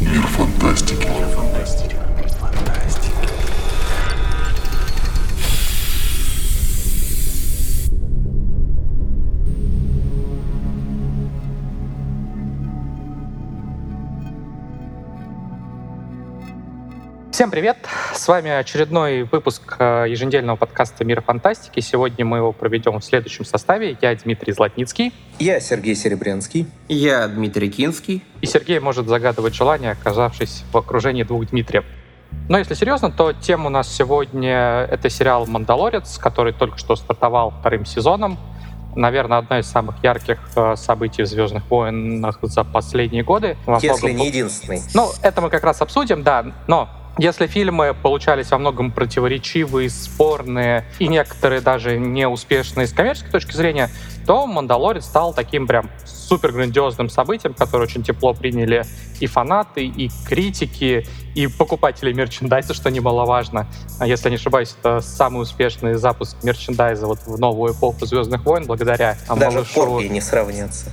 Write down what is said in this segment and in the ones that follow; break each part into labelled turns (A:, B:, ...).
A: Мир фантастики. Мир фантастики.
B: Всем привет! С вами очередной выпуск э, еженедельного подкаста «Мир фантастики». Сегодня мы его проведем в следующем составе. Я Дмитрий Златницкий.
C: Я Сергей Серебрянский.
D: Я Дмитрий Кинский.
B: И Сергей может загадывать желание, оказавшись в окружении двух Дмитриев. Но если серьезно, то тема у нас сегодня — это сериал «Мандалорец», который только что стартовал вторым сезоном. Наверное, одна из самых ярких э, событий в «Звездных войнах» за последние годы.
C: Во если многом... не единственный.
B: Ну, это мы как раз обсудим, да. Но если фильмы получались во многом противоречивые, спорные и некоторые даже неуспешные с коммерческой точки зрения, то «Мандалорец» стал таким прям супер грандиозным событием, которое очень тепло приняли и фанаты, и критики, и покупатели мерчендайза, что немаловажно. А если не ошибаюсь, это самый успешный запуск мерчендайза вот в новую эпоху «Звездных войн» благодаря
C: Даже малышу... не сравнятся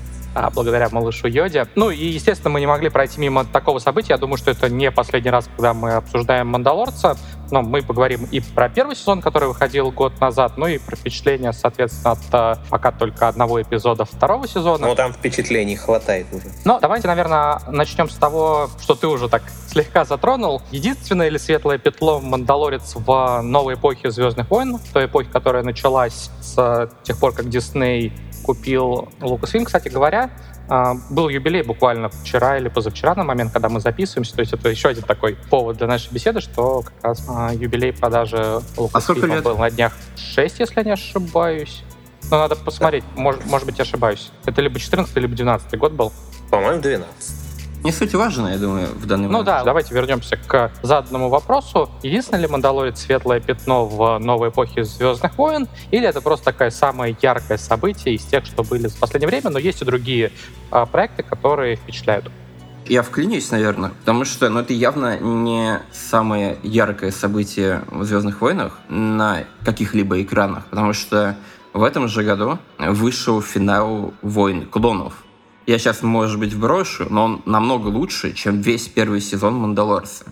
B: благодаря малышу Йоде. Ну и, естественно, мы не могли пройти мимо такого события. Я думаю, что это не последний раз, когда мы обсуждаем «Мандалорца». Но мы поговорим и про первый сезон, который выходил год назад, ну и про впечатления, соответственно, от э, пока только одного эпизода второго сезона.
C: Ну, там впечатлений хватает уже.
B: Но давайте, наверное, начнем с того, что ты уже так слегка затронул. Единственное или светлое петло «Мандалорец» в новой эпохе «Звездных войн», той эпохе, которая началась с тех пор, как Дисней купил Lucasfilm, кстати говоря. А, был юбилей буквально вчера или позавчера на момент, когда мы записываемся. То есть это еще один такой повод для нашей беседы, что как раз а, юбилей продажи Lucasfilm а был на днях 6, если я не ошибаюсь. Но надо посмотреть, может, может быть, я ошибаюсь. Это либо 14 либо 12 год был.
C: По-моему, 12.
D: Не суть важна, я думаю, в данный
B: ну момент. Ну да, давайте вернемся к заданному вопросу. Единственное ли Мандалорец светлое пятно в новой эпохе Звездных войн, или это просто такое самое яркое событие из тех, что были в последнее время, но есть и другие а, проекты, которые впечатляют?
D: Я вклинюсь, наверное, потому что ну, это явно не самое яркое событие в «Звездных войнах» на каких-либо экранах, потому что в этом же году вышел финал «Войн клонов», я сейчас, может быть, вброшу, но он намного лучше, чем весь первый сезон «Мандалорца».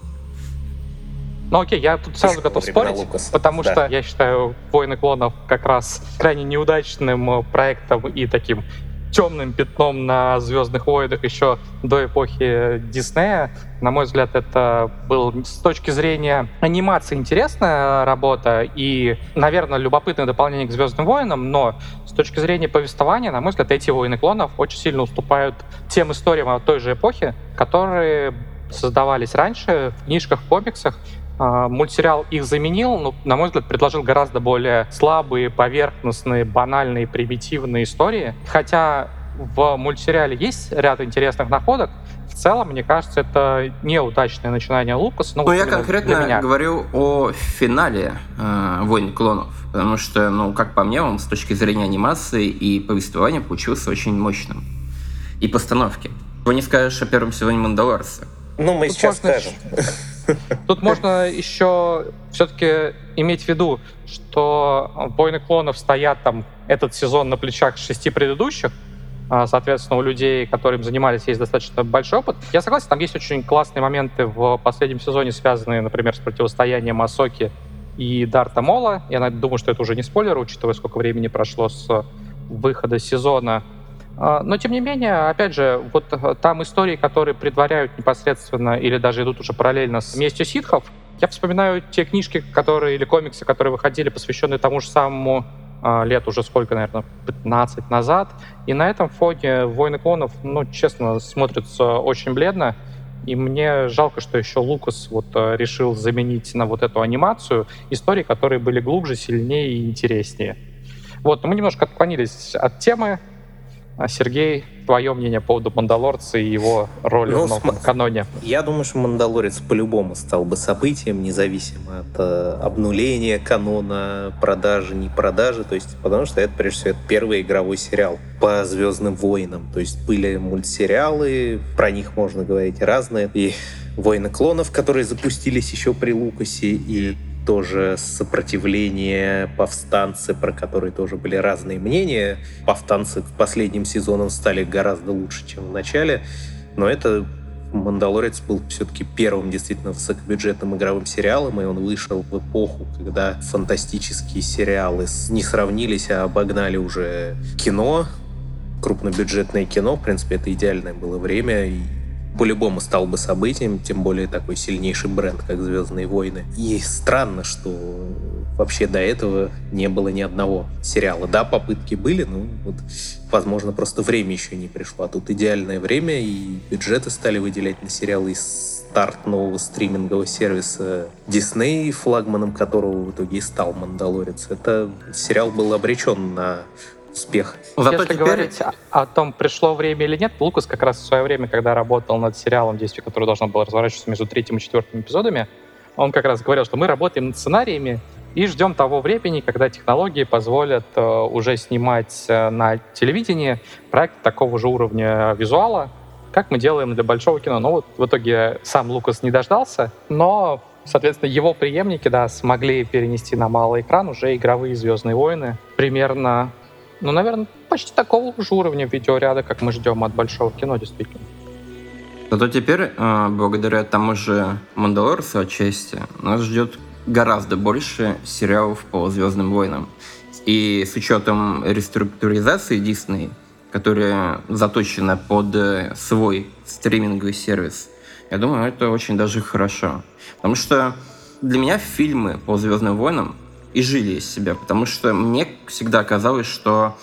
B: Ну окей, я тут сразу готов спорить, потому да. что я считаю «Войны клонов» как раз крайне неудачным проектом и таким темным пятном на «Звездных войнах» еще до эпохи Диснея. На мой взгляд, это был с точки зрения анимации интересная работа и, наверное, любопытное дополнение к «Звездным войнам», но с точки зрения повествования, на мой взгляд, эти «Войны клонов» очень сильно уступают тем историям той же эпохи, которые создавались раньше в книжках, комиксах, мультсериал их заменил, но, на мой взгляд, предложил гораздо более слабые, поверхностные, банальные, примитивные истории. Хотя в мультсериале есть ряд интересных находок, в целом, мне кажется, это неудачное начинание Лукаса.
D: Ну, ну я конкретно говорю о финале э, «Войн клонов», потому что, ну, как по мне, он с точки зрения анимации и повествования получился очень мощным. И постановки. Вы не скажешь о первом сезоне «Мандалорца».
C: Ну, мы Тут сейчас скажем.
B: Тут можно еще все-таки иметь в виду, что «Войны клонов» стоят там этот сезон на плечах шести предыдущих, а, соответственно, у людей, которым занимались, есть достаточно большой опыт. Я согласен, там есть очень классные моменты в последнем сезоне, связанные, например, с противостоянием Асоки и Дарта Мола. Я думаю, что это уже не спойлер, учитывая, сколько времени прошло с выхода сезона. А, но, тем не менее, опять же, вот э, там истории, которые предваряют непосредственно или даже идут уже параллельно с местью ситхов, я вспоминаю те книжки, которые или комиксы, которые выходили, посвященные тому же самому а, лет уже сколько, наверное, 15 назад. И на этом фоне «Войны клонов», ну, честно, смотрится очень бледно. И мне жалко, что еще Лукас вот э, решил заменить на вот эту анимацию истории, которые были глубже, сильнее и интереснее. Вот, мы немножко отклонились от темы. А, Сергей, твое мнение по поводу «Мандалорца» и его роли ну, в новом см... каноне?
C: Я думаю, что «Мандалорец» по-любому стал бы событием, независимо от э, обнуления канона, продажи, не продажи, то есть потому что это, прежде всего, это первый игровой сериал по «Звездным войнам», то есть были мультсериалы, про них можно говорить разные, и «Войны клонов», которые запустились еще при Лукасе, и тоже сопротивление, повстанцы, про которые тоже были разные мнения. Повстанцы к последним сезонам стали гораздо лучше, чем в начале. Но это «Мандалорец» был все-таки первым действительно высокобюджетным игровым сериалом, и он вышел в эпоху, когда фантастические сериалы не сравнились, а обогнали уже кино, крупнобюджетное кино. В принципе, это идеальное было время, и по-любому стал бы событием, тем более такой сильнейший бренд, как «Звездные войны». И странно, что вообще до этого не было ни одного сериала. Да, попытки были, но вот, возможно, просто время еще не пришло. А тут идеальное время, и бюджеты стали выделять на сериалы, и старт нового стримингового сервиса Disney, флагманом которого в итоге и стал «Мандалорец». Это сериал был обречен на успех.
B: Зато Если теперь... говорить о, том, пришло время или нет, Лукас как раз в свое время, когда работал над сериалом, действие которое должно было разворачиваться между третьим и четвертым эпизодами, он как раз говорил, что мы работаем над сценариями и ждем того времени, когда технологии позволят э, уже снимать э, на телевидении проект такого же уровня визуала, как мы делаем для большого кино. Но вот в итоге сам Лукас не дождался, но Соответственно, его преемники, да, смогли перенести на малый экран уже игровые «Звездные войны» примерно ну, наверное, почти такого же уровня видеоряда, как мы ждем от большого кино, действительно.
D: Зато теперь, э, благодаря тому же Мандалорсу отчасти, нас ждет гораздо больше сериалов по Звездным войнам. И с учетом реструктуризации Дисней, которая заточена под э, свой стриминговый сервис, я думаю, это очень даже хорошо. Потому что для меня фильмы по Звездным войнам и жили из себя, потому что мне всегда казалось, что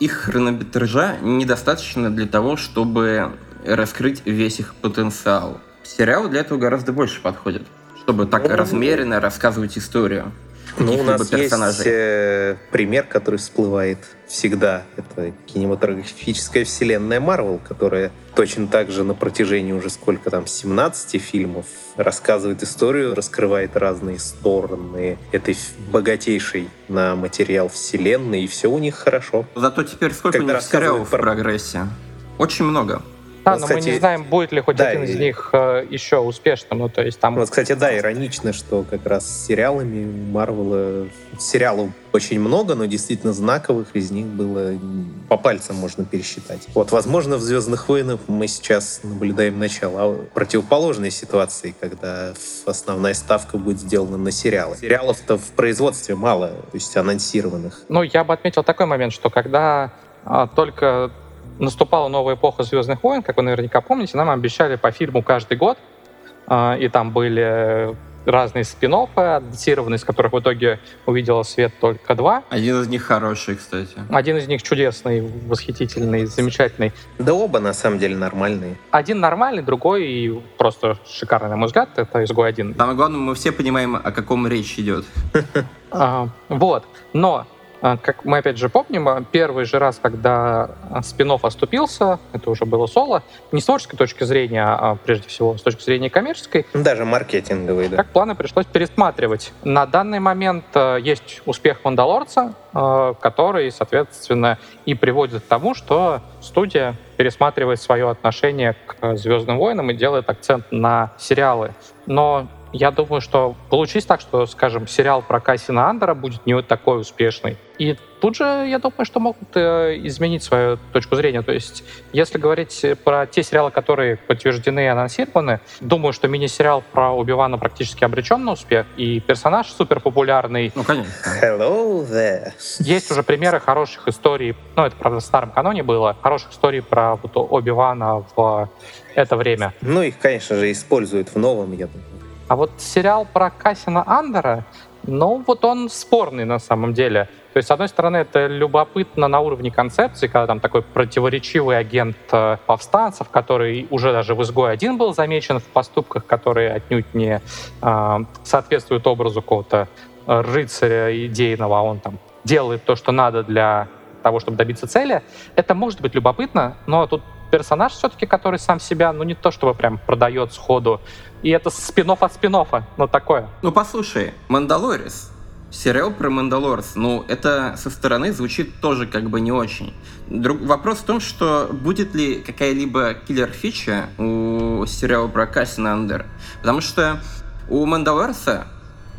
D: их хронометража недостаточно для того, чтобы раскрыть весь их потенциал. Сериалы для этого гораздо больше подходят, чтобы так размеренно рассказывать историю.
C: Ну, у нас персонажей. есть э, пример, который всплывает всегда. Это кинематографическая вселенная Марвел, которая точно так же на протяжении уже сколько там, 17 фильмов рассказывает историю, раскрывает разные стороны этой богатейшей на материал вселенной, и все у них хорошо.
D: Зато теперь сколько Когда у них сериалов в прогрессе? Очень много.
B: Да, вот, но кстати, мы не знаем, будет ли хоть да, один из них э, еще успешным. Ну, то есть там...
C: Вот, кстати, да, иронично, что как раз с сериалами Марвела... Сериалов очень много, но действительно знаковых из них было по пальцам можно пересчитать. Вот, возможно, в «Звездных войнах» мы сейчас наблюдаем начало противоположной ситуации, когда основная ставка будет сделана на сериалы. Сериалов-то в производстве мало, то есть анонсированных.
B: Ну, я бы отметил такой момент, что когда а, только наступала новая эпоха «Звездных войн», как вы наверняка помните, нам обещали по фильму каждый год, а, и там были разные спин адаптированные, из которых в итоге увидела свет только два.
D: Один из них хороший, кстати.
B: Один из них чудесный, восхитительный, замечательный.
C: Да оба, на самом деле, нормальные.
B: Один нормальный, другой просто шикарный, на мой взгляд, это «Изгой один».
D: Самое главное, мы все понимаем, о каком речь идет.
B: А, вот, но как мы опять же помним, а, первый же раз, когда а, спинов оступился, это уже было соло, не с творческой точки зрения, а прежде всего с точки зрения коммерческой.
C: Даже маркетинговой, да.
B: Как планы пришлось пересматривать. На данный момент есть успех «Мандалорца», который, соответственно, и приводит к тому, что студия пересматривает свое отношение к «Звездным войнам» и делает акцент на сериалы. Но я думаю, что получится так, что, скажем, сериал про Кассина Андера будет не вот такой успешный. И тут же, я думаю, что могут э, изменить свою точку зрения. То есть, если говорить про те сериалы, которые подтверждены и анонсированы, думаю, что мини-сериал про Убивана практически обречен на успех, и персонаж супер популярный.
D: Ну, конечно.
C: Hello there.
B: Есть уже примеры хороших историй, ну, это, правда, в старом каноне было, хороших историй про вот, Оби-Вана в это время.
C: Ну, их, конечно же, используют в новом, я думаю.
B: А вот сериал про Кассина Андера, ну, вот он спорный на самом деле. То есть, с одной стороны, это любопытно на уровне концепции, когда там такой противоречивый агент э, повстанцев, который уже даже в «Изгой один был замечен в поступках, которые отнюдь не э, соответствуют образу какого-то рыцаря идейного, а он там делает то, что надо для того, чтобы добиться цели. Это может быть любопытно, но тут персонаж все-таки, который сам себя, ну не то чтобы прям продает сходу. И это спин-офф, спин-офф, ну такое.
D: Ну послушай, Мандалорис, сериал про Мандалорс, ну, это со стороны звучит тоже как бы не очень. Друг... Вопрос в том, что будет ли какая-либо киллер-фича у сериала про Кассиана Андора. Потому что у Мандалорса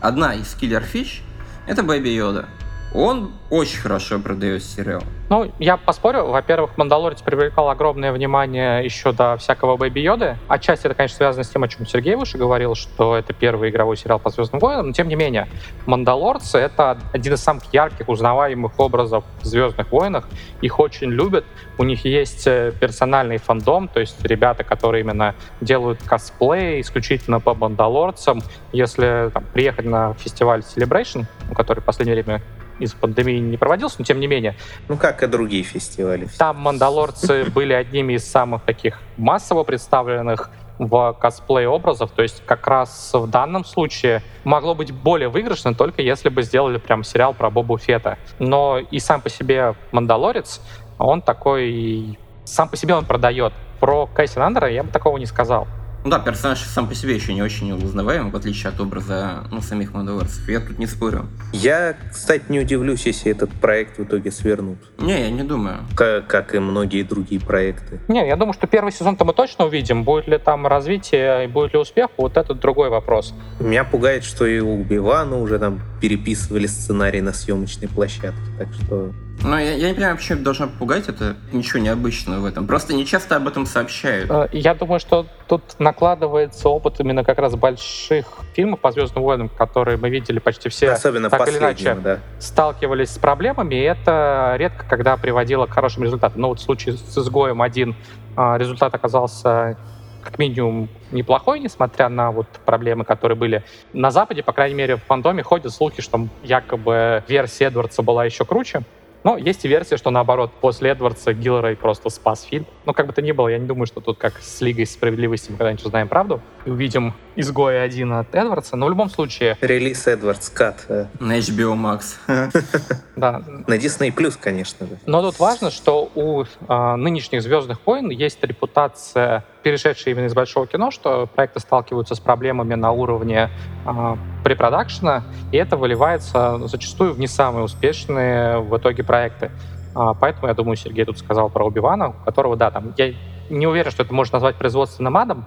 D: одна из киллер-фич — это Бэби Йода. Он очень хорошо продает сериал.
B: Ну, я поспорю. Во-первых, «Мандалорец» привлекал огромное внимание еще до всякого Бэби Йоды. Отчасти это, конечно, связано с тем, о чем Сергей выше говорил, что это первый игровой сериал по «Звездным войнам», но тем не менее, «Мандалорцы» — это один из самых ярких, узнаваемых образов в «Звездных войнах». Их очень любят. У них есть э, персональный фандом, то есть ребята, которые именно делают косплей исключительно по «Мандалорцам». Если там, приехать на фестиваль Celebration, который в последнее время из пандемии не проводился, но тем не менее.
C: Ну, как и другие фестивали.
B: Там «Мандалорцы» были одними из самых таких массово представленных в косплей образов. То есть как раз в данном случае могло быть более выигрышно, только если бы сделали прям сериал про Бобу Фета. Но и сам по себе «Мандалорец», он такой... Сам по себе он продает. Про Кайсен Андера я бы такого не сказал.
D: Ну да, персонаж сам по себе еще не очень узнаваем, в отличие от образа ну, самих мандалорцев. Я тут не спорю.
C: Я, кстати, не удивлюсь, если этот проект в итоге свернут.
D: Не, я не думаю.
C: Как, как и многие другие проекты.
B: Не, я думаю, что первый сезон-то мы точно увидим. Будет ли там развитие и будет ли успех, вот это другой вопрос.
C: Меня пугает, что и у Убивана уже там переписывали сценарий на съемочной площадке. Так что
D: но я, я не понимаю, почему это должно пугать, это ничего необычного в этом. Просто не часто об этом сообщают.
B: Э, я думаю, что тут накладывается опыт именно как раз больших фильмов по Звездным войнам, которые мы видели почти все.
C: Особенно так или иначе да.
B: сталкивались с проблемами, и это редко когда приводило к хорошим результатам. Но вот в случае с «Изгоем один э, результат оказался как минимум неплохой, несмотря на вот проблемы, которые были на Западе, по крайней мере, в фандоме ходят слухи, что якобы версия Эдвардса была еще круче. Но есть и версия, что наоборот, после Эдвардса Гиллерой просто спас фильм. Но как бы то ни было, я не думаю, что тут как с Лигой справедливости мы когда-нибудь узнаем правду увидим изгоя один от Эдвардса. Но в любом случае...
C: Релиз Эдвардс Кат.
D: На HBO Max.
C: Да. На Disney Plus, конечно.
B: Но тут важно, что у а, нынешних «Звездных войн» есть репутация, перешедшая именно из большого кино, что проекты сталкиваются с проблемами на уровне а, препродакшена, и это выливается зачастую в не самые успешные в итоге проекты. А, поэтому, я думаю, Сергей тут сказал про Убивана, у которого, да, там, я не уверен, что это можно назвать производственным адом,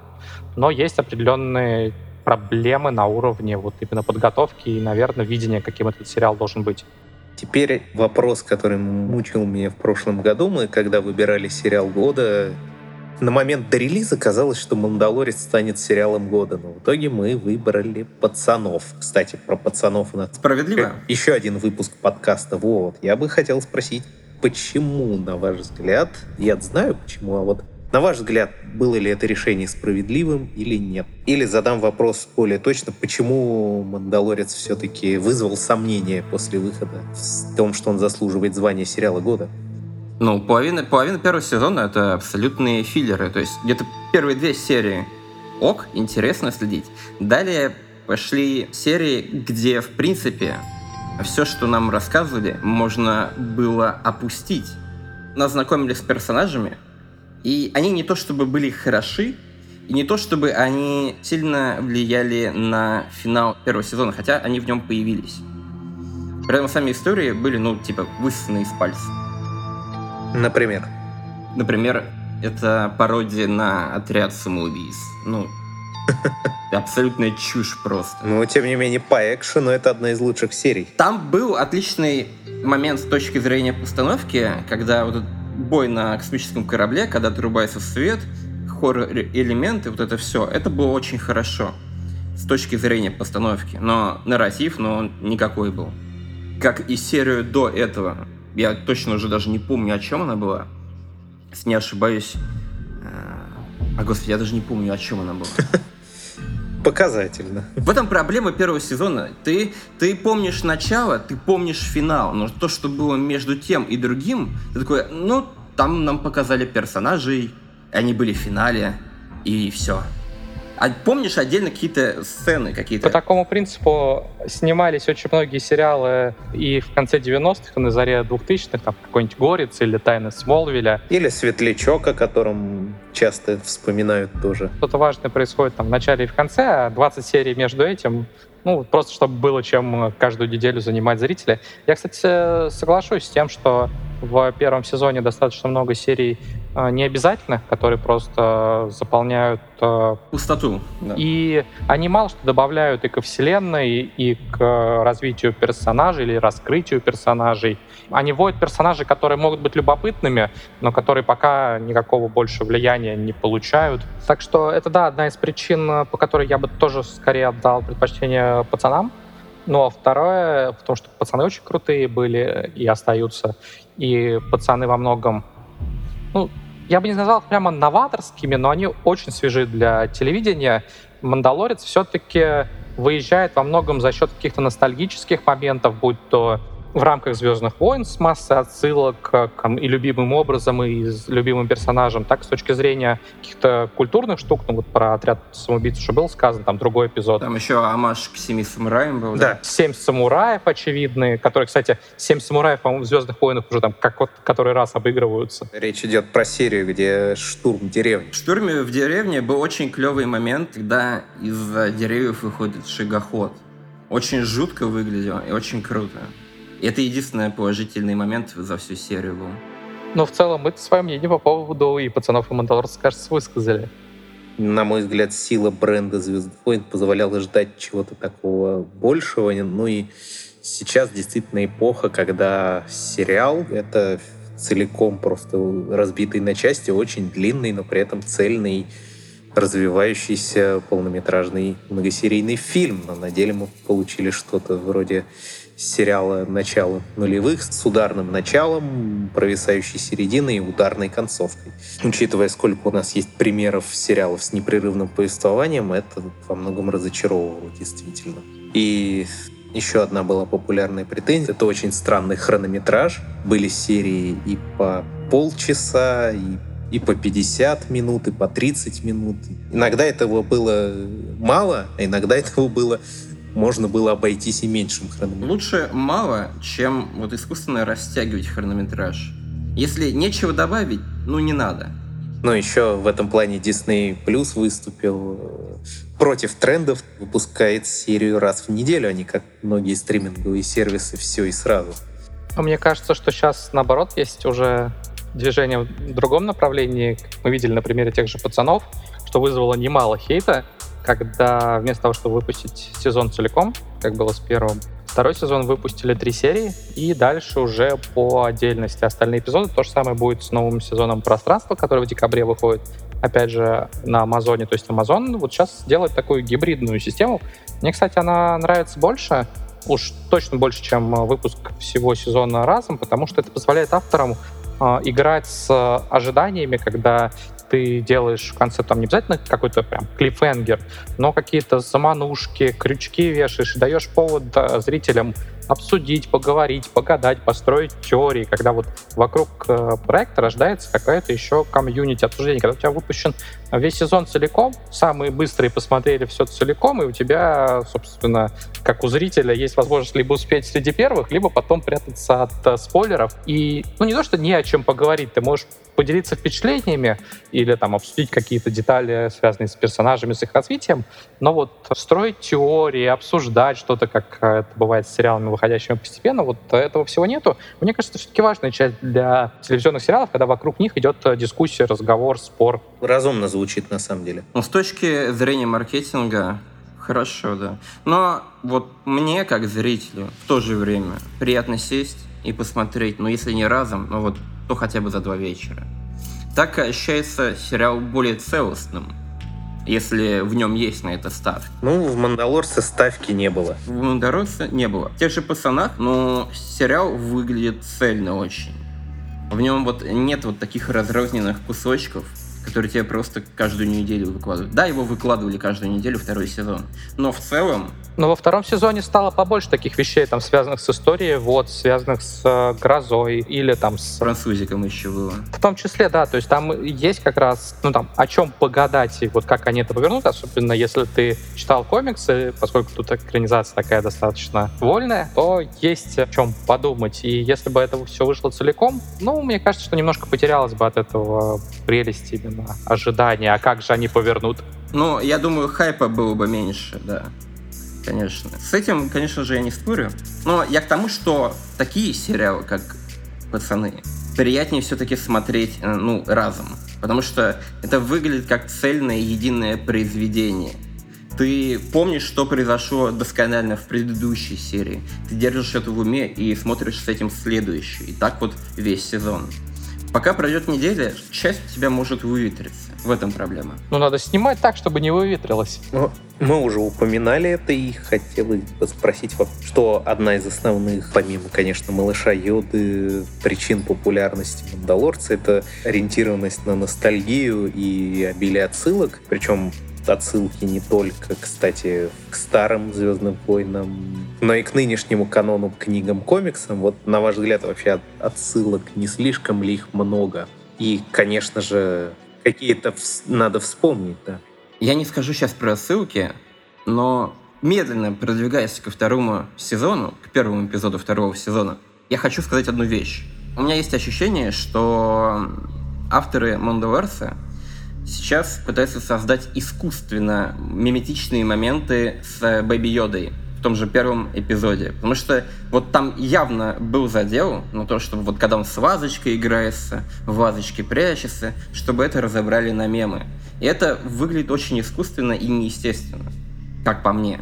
B: но есть определенные проблемы на уровне вот именно подготовки и, наверное, видения, каким этот сериал должен быть.
C: Теперь вопрос, который мучил меня в прошлом году. Мы, когда выбирали сериал года, на момент до релиза казалось, что «Мандалорец» станет сериалом года, но в итоге мы выбрали «Пацанов». Кстати, про «Пацанов» у нас...
D: Справедливо.
C: Еще один выпуск подкаста. Вот. Я бы хотел спросить, почему, на ваш взгляд, я знаю почему, а вот на ваш взгляд, было ли это решение справедливым или нет? Или задам вопрос более точно, почему «Мандалорец» все-таки вызвал сомнения после выхода в том, что он заслуживает звания сериала года?
D: Ну, половина, половина первого сезона — это абсолютные филлеры. То есть где-то первые две серии ок, интересно следить. Далее пошли серии, где, в принципе, все, что нам рассказывали, можно было опустить. Нас знакомили с персонажами, и они не то чтобы были хороши, и не то чтобы они сильно влияли на финал первого сезона, хотя они в нем появились. При этом сами истории были, ну, типа, высосаны из пальца.
C: Например?
D: Например, это пародия на отряд самоубийц. Ну, абсолютная чушь просто.
C: Но, тем не менее, по экшену это одна из лучших серий.
D: Там был отличный момент с точки зрения постановки, когда вот этот бой на космическом корабле, когда отрубается свет, хоррор-элементы, вот это все, это было очень хорошо с точки зрения постановки. Но нарратив, но он никакой был. Как и серию до этого. Я точно уже даже не помню, о чем она была. Если не ошибаюсь. Э, а, господи, я даже не помню, о чем она была.
C: Показательно.
D: В этом проблема первого сезона. Ты, ты помнишь начало, ты помнишь финал, но то, что было между тем и другим, ты такой, ну, там нам показали персонажей, они были в финале, и все. А помнишь отдельно какие-то сцены какие-то?
B: По такому принципу снимались очень многие сериалы и в конце 90-х, и на заре 2000-х, там какой-нибудь «Горец» или «Тайны Смолвиля».
C: Или «Светлячок», о котором часто вспоминают тоже.
B: Что-то важное происходит там в начале и в конце, а 20 серий между этим ну, просто чтобы было чем каждую неделю занимать зрителя. Я, кстати, соглашусь с тем, что в первом сезоне достаточно много серий необязательных, которые просто заполняют э,
D: Пустоту. да.
B: и они мало что добавляют и ко вселенной, и к развитию персонажей или раскрытию персонажей. Они вводят персонажей, которые могут быть любопытными, но которые пока никакого больше влияния не получают. Так что это, да, одна из причин, по которой я бы тоже скорее отдал предпочтение пацанам. Ну а второе в том, что пацаны очень крутые были и остаются. И пацаны во многом, ну, я бы не назвал их прямо новаторскими, но они очень свежи для телевидения. «Мандалорец» все-таки выезжает во многом за счет каких-то ностальгических моментов, будь то в рамках «Звездных войн» с массой отсылок к, и любимым образом, и с любимым персонажем, так с точки зрения каких-то культурных штук, ну вот про отряд самоубийц уже был сказан, там другой эпизод.
D: Там еще амаш к семи самураям был.
C: Да.
B: Семь самураев очевидные, которые, кстати, семь самураев, по-моему, в «Звездных войнах» уже там как вот который раз обыгрываются.
C: Речь идет про серию, где штурм деревни.
D: В штурме в деревне был очень клевый момент, когда из-за деревьев выходит шагоход. Очень жутко выглядело и очень круто. Это единственный положительный момент за всю серию был.
B: Но в целом мы свое мнение по поводу и пацанов и Мандалорца, кажется, высказали.
C: На мой взгляд, сила бренда «Звездных войн» позволяла ждать чего-то такого большего. Ну и сейчас действительно эпоха, когда сериал — это целиком просто разбитый на части, очень длинный, но при этом цельный, развивающийся полнометражный многосерийный фильм. Но на деле мы получили что-то вроде сериала начала нулевых с ударным началом, провисающей серединой и ударной концовкой. Учитывая, сколько у нас есть примеров сериалов с непрерывным повествованием, это во многом разочаровывало действительно. И еще одна была популярная претензия. Это очень странный хронометраж. Были серии и по полчаса, и и по 50 минут, и по 30 минут. Иногда этого было мало, а иногда этого было можно было обойтись и меньшим хронометражем.
D: Лучше мало, чем вот искусственно растягивать хронометраж. Если нечего добавить, ну не надо.
C: Но еще в этом плане Disney Plus выступил э, против трендов, выпускает серию раз в неделю, а не как многие стриминговые сервисы все и сразу.
B: А мне кажется, что сейчас наоборот есть уже движение в другом направлении. Мы видели на примере тех же пацанов, что вызвало немало хейта, когда вместо того, чтобы выпустить сезон целиком, как было с первым, второй сезон выпустили три серии, и дальше уже по отдельности остальные эпизоды. То же самое будет с новым сезоном «Пространство», который в декабре выходит, опять же, на Амазоне. То есть Амазон вот сейчас делает такую гибридную систему. Мне, кстати, она нравится больше, уж точно больше, чем выпуск всего сезона разом, потому что это позволяет авторам э, играть с ожиданиями, когда ты делаешь в конце там не обязательно какой-то прям клиффенгер, но какие-то заманушки, крючки вешаешь даешь повод зрителям обсудить, поговорить, погадать, построить теории, когда вот вокруг э, проекта рождается какая-то еще комьюнити обсуждение, когда у тебя выпущен весь сезон целиком, самые быстрые посмотрели все целиком, и у тебя, собственно, как у зрителя, есть возможность либо успеть среди первых, либо потом прятаться от э, спойлеров. И, ну, не то, что не о чем поговорить, ты можешь поделиться впечатлениями или там обсудить какие-то детали, связанные с персонажами, с их развитием, но вот строить теории, обсуждать что-то, как это бывает с сериалами, выходящими постепенно, вот этого всего нету. Мне кажется, это все-таки важная часть для телевизионных сериалов, когда вокруг них идет дискуссия, разговор, спор.
C: Разумно звучит на самом деле.
D: Ну, с точки зрения маркетинга, хорошо, да. Но вот мне, как зрителю, в то же время приятно сесть и посмотреть, ну, если не разом, ну вот то хотя бы за два вечера. Так ощущается сериал более целостным, если в нем есть на это ставки.
C: Ну, в «Мандалорце» ставки не было.
D: В «Мандалорце» не было. В тех же «Пацанах», но сериал выглядит цельно очень. В нем вот нет вот таких разрозненных кусочков, которые тебе просто каждую неделю выкладывают. Да, его выкладывали каждую неделю второй сезон, но в целом...
B: Но во втором сезоне стало побольше таких вещей, там, связанных с историей, вот, связанных с э, грозой или там с...
D: Французиком еще было.
B: В том числе, да, то есть там есть как раз, ну там, о чем погадать и вот как они это повернут, особенно если ты читал комиксы, поскольку тут экранизация такая достаточно вольная, то есть о чем подумать. И если бы это все вышло целиком, ну, мне кажется, что немножко потерялось бы от этого прелести именно именно ожидания, а как же они повернут?
D: Ну, я думаю, хайпа было бы меньше, да. Конечно. С этим, конечно же, я не спорю. Но я к тому, что такие сериалы, как «Пацаны», приятнее все-таки смотреть, э, ну, разом. Потому что это выглядит как цельное единое произведение. Ты помнишь, что произошло досконально в предыдущей серии. Ты держишь это в уме и смотришь с этим следующий. И так вот весь сезон. Пока пройдет неделя, часть у тебя может выветриться. В этом проблема.
B: Ну, надо снимать так, чтобы не выветрилось.
C: Ну, мы уже упоминали это и хотелось бы спросить, что одна из основных, помимо, конечно, малыша Йоды, причин популярности Мандалорца — это ориентированность на ностальгию и обилие отсылок. Причем отсылки не только, кстати, к старым Звездным войнам, но и к нынешнему канону книгам, комиксам. Вот, на ваш взгляд, вообще отсылок не слишком ли их много? И, конечно же, какие-то вс- надо вспомнить, да.
D: Я не скажу сейчас про ссылки, но медленно продвигаясь ко второму сезону, к первому эпизоду второго сезона, я хочу сказать одну вещь. У меня есть ощущение, что авторы Мандалорса сейчас пытаются создать искусственно миметичные моменты с Бэби Йодой в том же первом эпизоде. Потому что вот там явно был задел на то, чтобы вот когда он с вазочкой играется, в вазочке прячется, чтобы это разобрали на мемы. И это выглядит очень искусственно и неестественно, как по мне.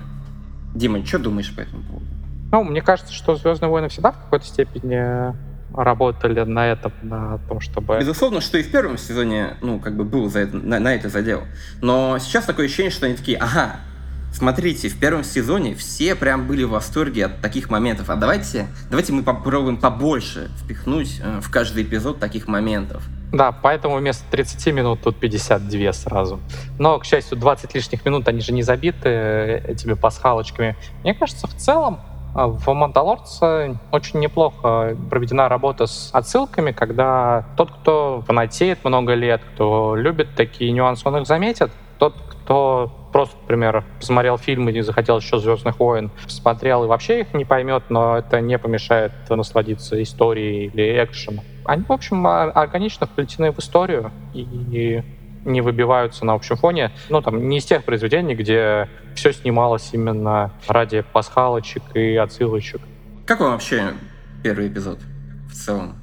D: Дима, что думаешь по этому поводу?
B: Ну, мне кажется, что Звездные войны всегда в какой-то степени работали на этом, на том, чтобы...
D: Безусловно, что и в первом сезоне, ну, как бы был за это, на, на это задел. Но сейчас такое ощущение, что они такие, ага, смотрите, в первом сезоне все прям были в восторге от таких моментов. А давайте, давайте мы попробуем побольше впихнуть э, в каждый эпизод таких моментов.
B: Да, поэтому вместо 30 минут тут 52 сразу. Но, к счастью, 20 лишних минут, они же не забиты этими пасхалочками. Мне кажется, в целом в «Мандалорце» очень неплохо проведена работа с отсылками, когда тот, кто фанатеет много лет, кто любит такие нюансы, он их заметит. Тот, кто просто, например, посмотрел фильм и захотел еще «Звездных войн», посмотрел и вообще их не поймет, но это не помешает насладиться историей или экшеном. Они, в общем, органично вплетены в историю и не выбиваются на общем фоне. Ну, там, не из тех произведений, где все снималось именно ради пасхалочек и отсылочек.
D: Как вам вообще первый эпизод в целом?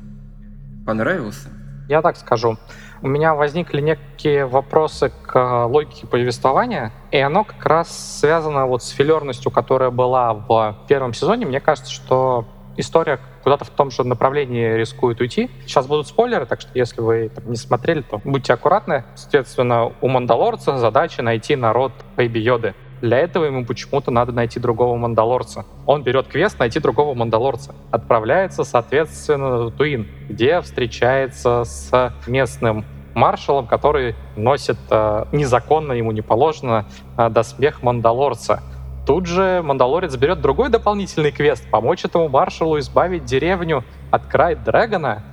D: Понравился?
B: Я так скажу. У меня возникли некие вопросы к логике повествования, и оно как раз связано вот с филерностью, которая была в первом сезоне. Мне кажется, что история куда-то в том же направлении рискует уйти. Сейчас будут спойлеры, так что если вы там, не смотрели, то будьте аккуратны. Соответственно, у Мандалорца задача найти народ Бэйби Йоды. Для этого ему почему-то надо найти другого Мандалорца. Он берет квест найти другого Мандалорца. Отправляется, соответственно, в Туин, где встречается с местным маршалом, который носит э, незаконно, ему не положено, э, доспех Мандалорца. Тут же Мандалорец берет другой дополнительный квест — помочь этому маршалу избавить деревню от Крайт Дрэгона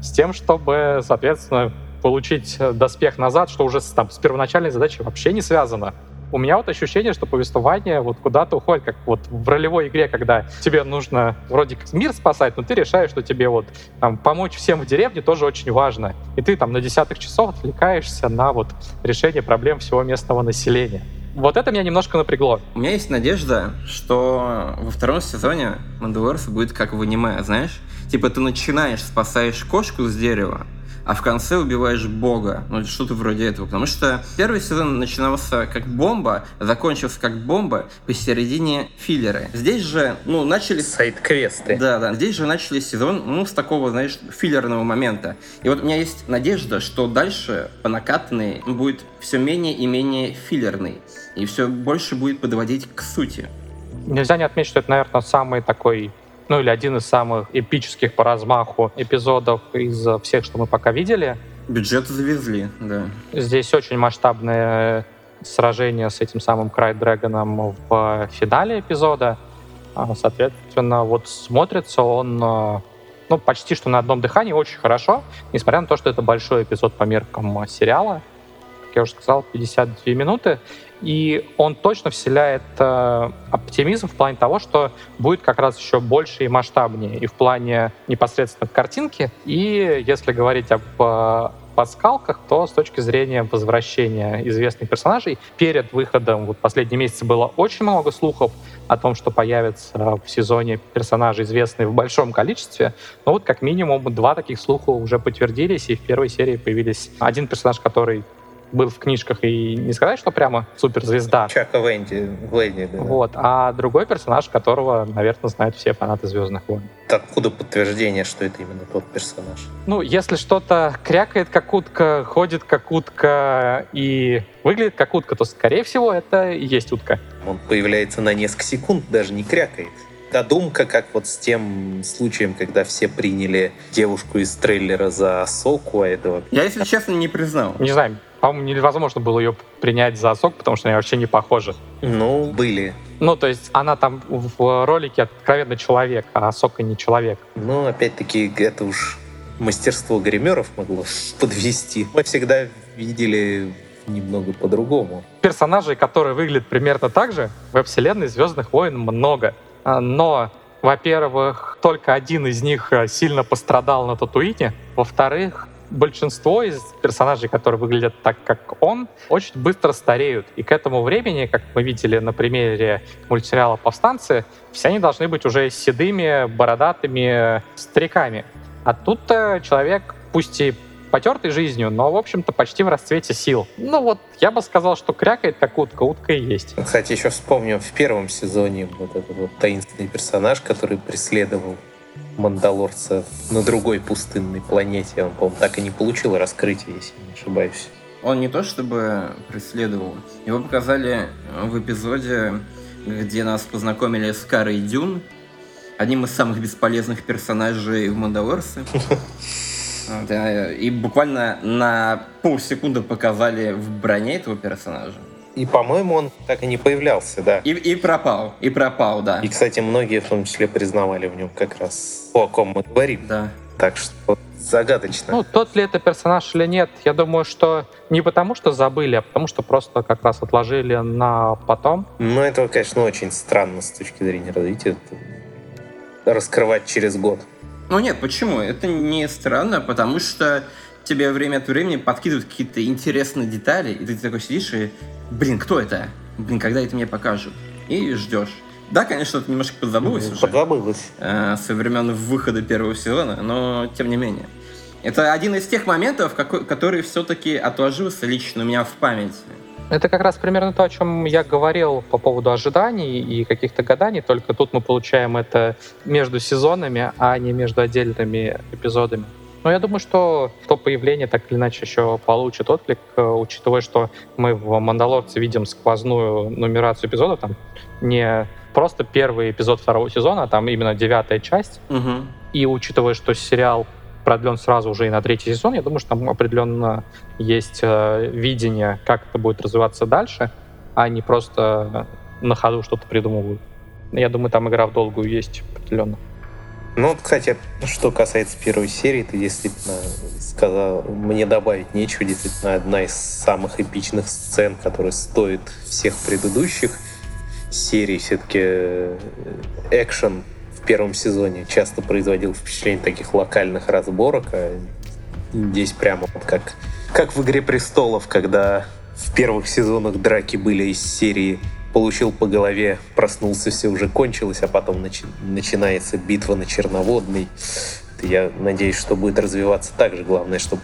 B: с тем, чтобы, соответственно, получить доспех назад, что уже там, с первоначальной задачей вообще не связано. У меня вот ощущение, что повествование вот куда-то уходит, как вот в ролевой игре, когда тебе нужно вроде как мир спасать, но ты решаешь, что тебе вот там, помочь всем в деревне тоже очень важно. И ты там на десятых часов отвлекаешься на вот решение проблем всего местного населения. Вот это меня немножко напрягло.
D: У меня есть надежда, что во втором сезоне Мандалорс будет как в аниме, знаешь? Типа ты начинаешь, спасаешь кошку с дерева, а в конце убиваешь бога. Ну, что-то вроде этого. Потому что первый сезон начинался как бомба, закончился как бомба, посередине филлеры. Здесь же, ну, начали...
C: Сайт-квесты.
D: Да, да. Здесь же начали сезон, ну, с такого, знаешь, филлерного момента. И вот у меня есть надежда, что дальше по накатанной будет все менее и менее филлерный. И все больше будет подводить к сути.
B: Нельзя не отметить, что это, наверное, самый такой ну или один из самых эпических по размаху эпизодов из всех, что мы пока видели.
D: Бюджет завезли, да.
B: Здесь очень масштабное сражение с этим самым Край Дрэгоном в финале эпизода. А, соответственно, вот смотрится он ну, почти что на одном дыхании очень хорошо, несмотря на то, что это большой эпизод по меркам сериала. Как я уже сказал, 52 минуты и он точно вселяет э, оптимизм в плане того, что будет как раз еще больше и масштабнее и в плане непосредственно картинки. И если говорить об э, пасхалках, то с точки зрения возвращения известных персонажей, перед выходом вот последние месяцы было очень много слухов о том, что появятся в сезоне персонажи, известные в большом количестве. Но вот как минимум два таких слуха уже подтвердились, и в первой серии появились один персонаж, который был в книжках, и не сказать, что прямо суперзвезда.
C: Чака Венди, Венди, да.
B: Вот. А другой персонаж, которого, наверное, знают все фанаты «Звездных войн».
C: Откуда подтверждение, что это именно тот персонаж?
B: Ну, если что-то крякает как утка, ходит как утка и выглядит как утка, то, скорее всего, это и есть утка.
C: Он появляется на несколько секунд, даже не крякает. Додумка, как вот с тем случаем, когда все приняли девушку из трейлера за соку, а этого...
D: Я, если честно, не признал.
B: Не знаю, по-моему, невозможно было ее принять за сок, потому что они вообще не похожи.
C: Ну, были.
B: Ну, то есть она там в ролике откровенно человек, а Сока не человек.
C: Ну, опять-таки, это уж мастерство гримеров могло подвести. Мы всегда видели немного по-другому.
B: Персонажей, которые выглядят примерно так же, в вселенной «Звездных войн» много. А, но, во-первых, только один из них сильно пострадал на Татуине. Во-вторых, большинство из персонажей, которые выглядят так, как он, очень быстро стареют. И к этому времени, как мы видели на примере мультсериала «Повстанцы», все они должны быть уже седыми, бородатыми стариками. А тут человек, пусть и потертый жизнью, но, в общем-то, почти в расцвете сил. Ну вот, я бы сказал, что крякает, как утка, утка и есть.
C: Кстати, еще вспомню, в первом сезоне вот этот вот таинственный персонаж, который преследовал Мандалорца на другой пустынной планете. Он, по-моему, так и не получил раскрытия, если не ошибаюсь.
D: Он не то чтобы преследовал. Его показали в эпизоде, где нас познакомили с Карой Дюн, одним из самых бесполезных персонажей в Мандалорце. И буквально на полсекунды показали в броне этого персонажа.
C: И, по-моему, он так и не появлялся, да.
D: И, и пропал, и пропал, да.
C: И, кстати, многие в том числе признавали в нем как раз то, о ком мы говорим.
D: Да.
C: Так что загадочно.
B: Ну, тот ли это персонаж или нет, я думаю, что не потому, что забыли, а потому, что просто как раз отложили на потом.
C: Ну, это, конечно, очень странно с точки зрения развития. Раскрывать через год.
D: Ну нет, почему? Это не странно, потому что тебе время от времени подкидывают какие-то интересные детали, и ты такой сидишь и блин, кто это? Блин, когда это мне покажут? И ждешь. Да, конечно, это немножко подзабылось уже.
C: Подзабылось.
D: Э, со времен выхода первого сезона, но тем не менее. Это один из тех моментов, какой, который все-таки отложился лично у меня в памяти.
B: Это как раз примерно то, о чем я говорил по поводу ожиданий и каких-то гаданий, только тут мы получаем это между сезонами, а не между отдельными эпизодами. Но я думаю, что то появление так или иначе еще получит отклик, э, учитывая, что мы в «Мандалорце» видим сквозную нумерацию эпизодов, там не просто первый эпизод второго сезона, а там именно девятая часть.
D: Угу.
B: И учитывая, что сериал продлен сразу уже и на третий сезон, я думаю, что там определенно есть э, видение, как это будет развиваться дальше, а не просто на ходу что-то придумывают. Я думаю, там игра в долгую есть определенно.
C: Ну, кстати, что касается первой серии, ты действительно сказал, мне добавить нечего, действительно одна из самых эпичных сцен, которая стоит всех предыдущих серий. Все-таки э, экшен в первом сезоне часто производил впечатление таких локальных разборок, а здесь прямо вот как, как в «Игре престолов», когда в первых сезонах драки были из серии получил по голове, проснулся, все уже кончилось, а потом начи- начинается битва на Черноводной. Я надеюсь, что будет развиваться так же. Главное, чтобы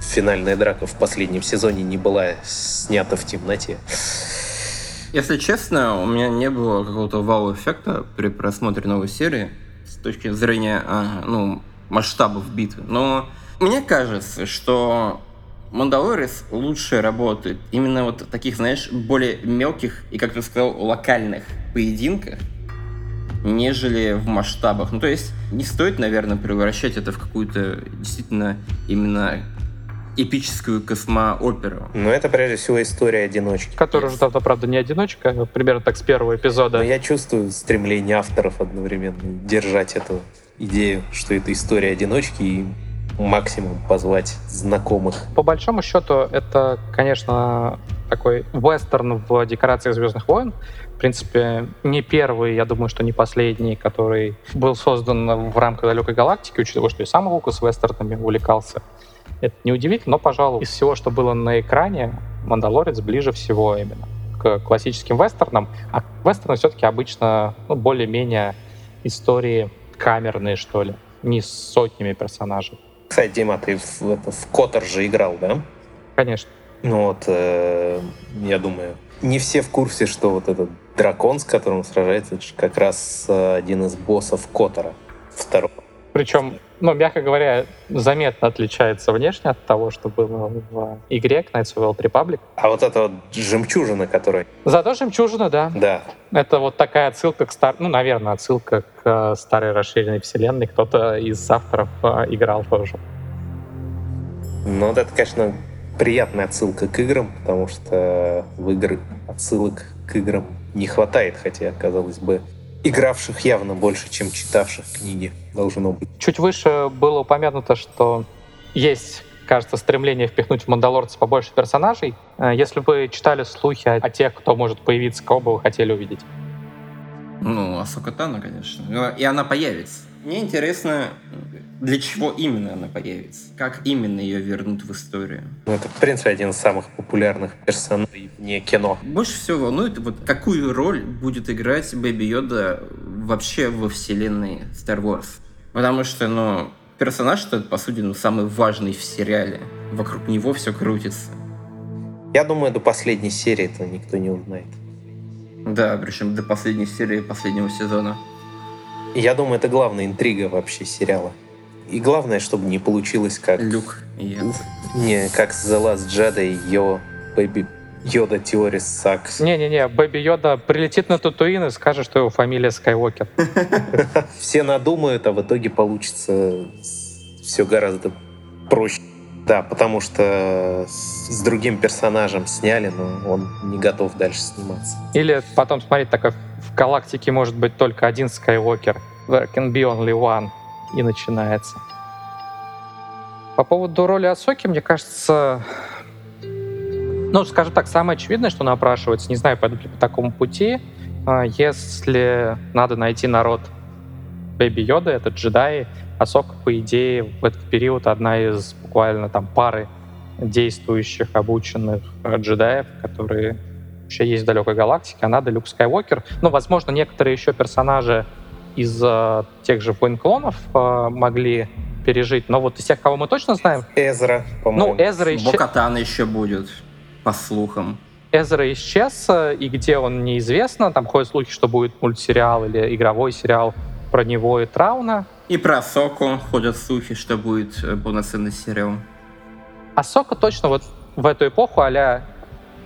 C: финальная драка в последнем сезоне не была снята в темноте.
D: Если честно, у меня не было какого-то вау-эффекта при просмотре новой серии с точки зрения а, ну, масштабов битвы. Но мне кажется, что Мандалорис лучше работает именно вот таких, знаешь, более мелких и, как ты сказал, локальных поединках, нежели в масштабах. Ну, то есть, не стоит, наверное, превращать это в какую-то действительно именно эпическую космооперу.
C: Но это, прежде всего, история одиночки.
B: Которая yes. уже, правда, не одиночка, а примерно так с первого эпизода.
C: Но я чувствую стремление авторов одновременно держать эту идею, что это история одиночки, и максимум позвать знакомых.
B: По большому счету, это, конечно, такой вестерн в декорациях Звездных войн. В принципе, не первый, я думаю, что не последний, который был создан в рамках далекой галактики, учитывая, что и сам Лукас вестернами увлекался. это неудивительно, но, пожалуй, из всего, что было на экране, «Мандалорец» ближе всего именно к классическим вестернам, а вестерны все-таки обычно ну, более-менее истории камерные, что ли, не с сотнями персонажей.
C: Кстати, Дима, ты в, это, в Котор же играл, да?
B: Конечно.
C: Ну вот, э, я думаю, не все в курсе, что вот этот дракон, с которым сражается, это же как раз э, один из боссов Котора второго.
B: Причем, ну, мягко говоря, заметно отличается внешне от того, что было в игре Knights of the Old Republic.
C: А вот эта вот жемчужина, которая...
B: Зато жемчужина, да.
C: Да.
B: Это вот такая отсылка к стар... Ну, наверное, отсылка к э, старой расширенной вселенной. Кто-то из авторов э, играл тоже.
C: Ну, вот это, конечно, приятная отсылка к играм, потому что в игры отсылок к играм не хватает, хотя, казалось бы, игравших явно больше, чем читавших книги должно быть.
B: Чуть выше было упомянуто, что есть кажется, стремление впихнуть в «Мандалорца» побольше персонажей. Э, Если бы вы читали слухи о, о тех, кто может появиться, кого бы вы хотели увидеть?
D: Ну, Асока Тано, конечно. Ну, И она появится. Мне интересно, для чего именно она появится? Как именно ее вернут в историю?
C: Ну, это, в принципе, один из самых популярных персонажей вне кино.
D: Больше всего волнует, вот какую роль будет играть Бэби Йода вообще во вселенной Star Wars. Потому что, ну, персонаж этот, по сути, ну, самый важный в сериале. Вокруг него все крутится.
C: Я думаю, до последней серии этого никто не узнает.
D: Да, причем до последней серии последнего сезона.
C: Я думаю, это главная интрига вообще сериала. И главное, чтобы не получилось как...
D: Люк и.
C: Не, как The Last Jedi, Йо, Baby Йода Теорис Сакс.
B: Не-не-не, Бэби Йода прилетит на Татуин и скажет, что его фамилия Скайуокер.
C: Все надумают, а в итоге получится все гораздо проще. Да, потому что с с другим персонажем сняли, но он не готов дальше сниматься.
B: Или потом смотреть такой, в галактике может быть только один Скайуокер. There can be only one. И начинается. По поводу роли Асоки, мне кажется, ну, скажем так, самое очевидное, что напрашивается, не знаю, пойдут ли по такому пути, а, если надо найти народ Бэби Йода, это джедаи, Асока, по идее, в этот период одна из буквально там пары действующих, обученных э, джедаев, которые вообще есть в далекой галактике. Она Люк Скайуокер. Ну, возможно, некоторые еще персонажи из э, тех же Войн клонов э, могли пережить. Но вот из тех, кого мы точно знаем,
C: Эзра, по-моему.
B: ну, Эзра, исчез,
D: Бокатан еще будет, по слухам.
B: Эзра исчез, э, и где он неизвестно. Там ходят слухи, что будет мультсериал или игровой сериал про него и Трауна.
D: И про Соку ходят слухи, что будет э, полноценный сериал.
B: Асока точно вот в эту эпоху а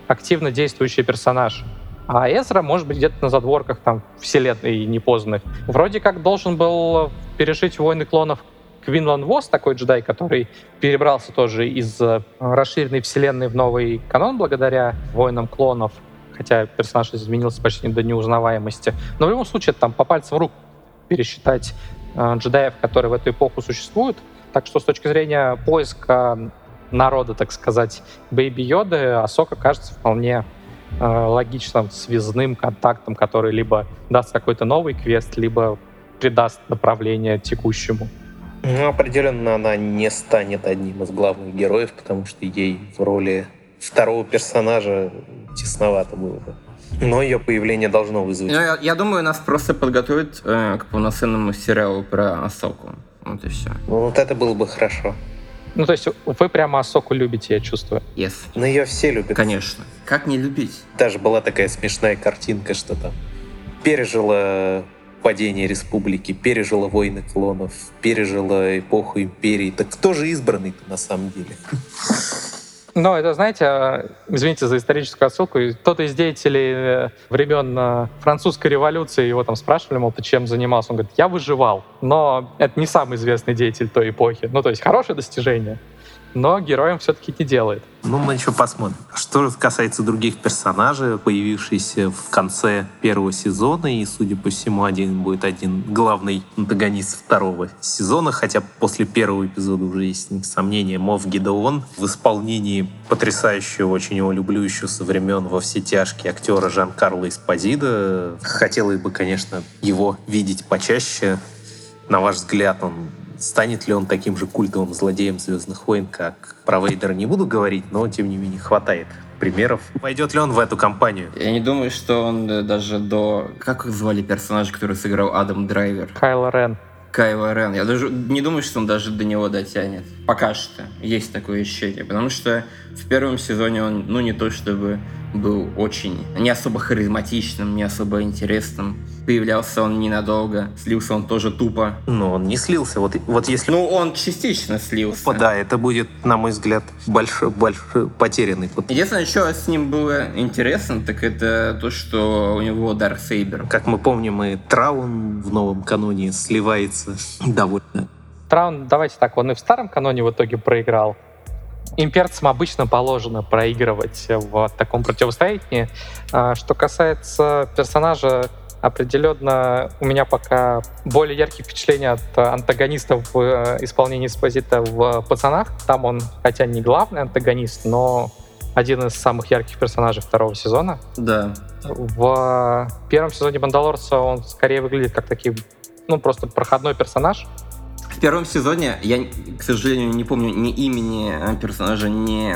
B: активно действующий персонаж. А Эзра, может быть, где-то на задворках там вселенной непознанных. Вроде как должен был пережить войны клонов Квинлан Вос, такой джедай, который перебрался тоже из э, расширенной вселенной в новый канон благодаря войнам клонов, хотя персонаж изменился почти до неузнаваемости. Но в любом случае, там по пальцам рук пересчитать э, джедаев, которые в эту эпоху существуют. Так что с точки зрения поиска народа, так сказать, Бэйби Йоды, Асока кажется вполне логичным связным контактом, который либо даст какой-то новый квест, либо придаст направление текущему.
C: Ну, определенно она не станет одним из главных героев, потому что ей в роли второго персонажа тесновато было бы. Но ее появление должно вызвать.
D: Ну, я, я думаю, нас просто подготовят э, к полноценному сериалу про Асоку. Вот и все.
C: Ну, вот это было бы хорошо.
B: Ну, то есть вы прямо Асоку любите, я чувствую.
D: Yes.
C: Но ее все любят.
D: Конечно. Как не любить?
C: Даже была такая смешная картинка, что там пережила падение республики, пережила войны клонов, пережила эпоху империи. Так кто же избранный-то на самом деле?
B: Но это, знаете, э, извините за историческую отсылку, кто-то из деятелей э, времен э, французской революции, его там спрашивали, мол, ты чем занимался? Он говорит, я выживал. Но это не самый известный деятель той эпохи. Ну, то есть хорошее достижение, но героем все-таки не делает.
C: Ну, мы еще посмотрим. Что касается других персонажей, появившихся в конце первого сезона, и, судя по всему, один будет один главный антагонист второго сезона, хотя после первого эпизода уже есть сомнения, Мов Гидеон в исполнении потрясающего, очень его люблю еще со времен во все тяжкие актера Жан-Карло Эспозида. Хотелось бы, конечно, его видеть почаще. На ваш взгляд, он станет ли он таким же культовым злодеем Звездных войн, как про Вейдера не буду говорить, но тем не менее хватает примеров. Войдет ли он в эту компанию?
D: Я не думаю, что он э, даже до... Как звали персонажа, который сыграл Адам Драйвер?
B: Кайло Рен.
D: Кайло Рен. Я даже не думаю, что он даже до него дотянет. Пока что есть такое ощущение. Потому что в первом сезоне он, ну, не то чтобы был очень не особо харизматичным, не особо интересным. Появлялся он ненадолго, слился он тоже тупо.
C: Но он не слился. Вот, вот если...
D: Ну, он частично слился.
C: Да, это будет, на мой взгляд, большой, большой потерянный.
D: Единственное, что с ним было интересно, так это то, что у него Дарк Сейбер.
C: Как мы помним, и Траун в новом каноне сливается довольно
B: Траун, давайте так, он и в старом каноне в итоге проиграл, имперцам обычно положено проигрывать в таком противостоянии. А, что касается персонажа, определенно у меня пока более яркие впечатления от антагонистов в э, исполнении Спозита в «Пацанах». Там он, хотя не главный антагонист, но один из самых ярких персонажей второго сезона.
D: Да.
B: В первом сезоне «Мандалорца» он скорее выглядит как такой, ну, просто проходной персонаж,
D: в первом сезоне, я, к сожалению, не помню ни имени э, персонажа, ни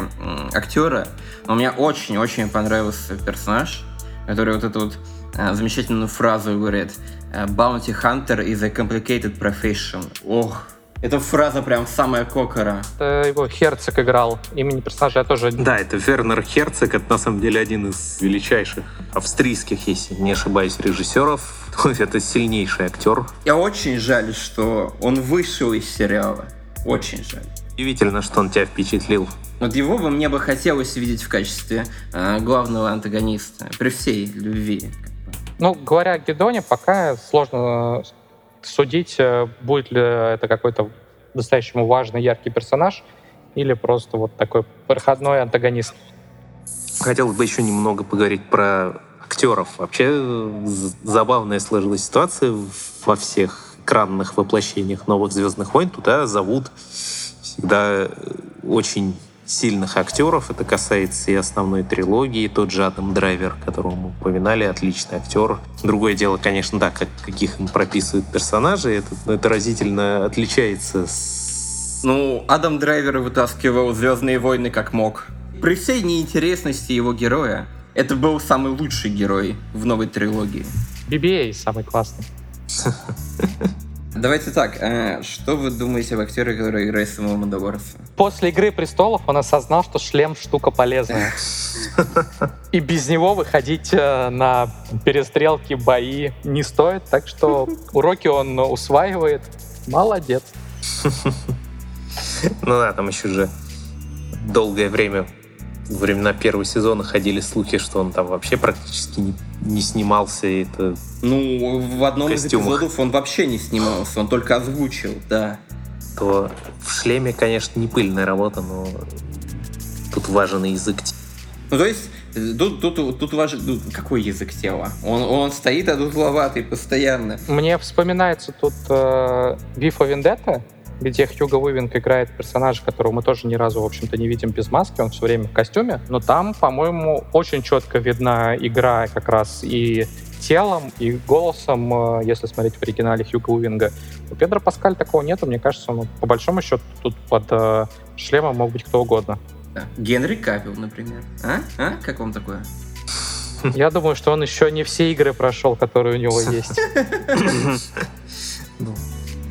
D: актера, но мне очень-очень понравился персонаж, который вот эту вот э, замечательную фразу говорит «Bounty Hunter is a complicated profession». Ох, эта фраза прям самая кокора.
B: Это его Херцог играл. Имени персонажа я тоже...
C: Да, это Вернер Херцог. Это на самом деле один из величайших австрийских, если не ошибаюсь, режиссеров. Это сильнейший актер.
D: Я очень жаль, что он вышел из сериала. Очень жаль.
C: Удивительно, что он тебя впечатлил.
D: Вот его бы мне бы хотелось видеть в качестве э, главного антагониста при всей любви.
B: Ну, говоря о Гедоне, пока сложно судить, э, будет ли это какой-то настоящему важный, яркий персонаж или просто вот такой проходной антагонист.
C: Хотелось бы еще немного поговорить про актеров. Вообще забавная сложилась ситуация во всех экранных воплощениях новых «Звездных войн». Туда зовут всегда очень сильных актеров. Это касается и основной трилогии. Тот же Адам Драйвер, которого мы упоминали, отличный актер. Другое дело, конечно, да, как, каких им прописывают персонажи. Это, это разительно отличается с...
D: Ну, Адам Драйвер вытаскивал «Звездные войны» как мог. При всей неинтересности его героя, это был самый лучший герой в новой трилогии.
B: BB-8 самый классный.
D: Давайте так, э, что вы думаете об актере, который играет самого Мандалорца?
B: После «Игры престолов» он осознал, что шлем штука полезная. И без него выходить э, на перестрелки, бои не стоит, так что уроки он усваивает. Молодец.
C: Ну да, там еще же долгое время во времена первого сезона ходили слухи, что он там вообще практически не, не снимался. И это
D: ну, в одном из эпизодов он вообще не снимался, он только озвучил, да.
C: То в шлеме, конечно, не пыльная работа, но тут важен язык.
D: Ну, то есть, тут, тут, тут важен... Ну, какой язык тела? Он, он стоит одутловатый постоянно.
B: Мне вспоминается тут э, Вифа Вендетта, где Хьюго Уивинг играет персонажа, которого мы тоже ни разу, в общем-то, не видим без маски, он все время в костюме, но там, по-моему, очень четко видна игра как раз и телом, и голосом, э, если смотреть в оригинале Хьюго Уивинга. У Педро Паскаль такого нету, мне кажется, он, по большому счету тут под э, шлемом мог быть кто угодно.
D: Генри Капел, например. А? А? Как вам такое?
B: Я думаю, что он еще не все игры прошел, которые у него есть.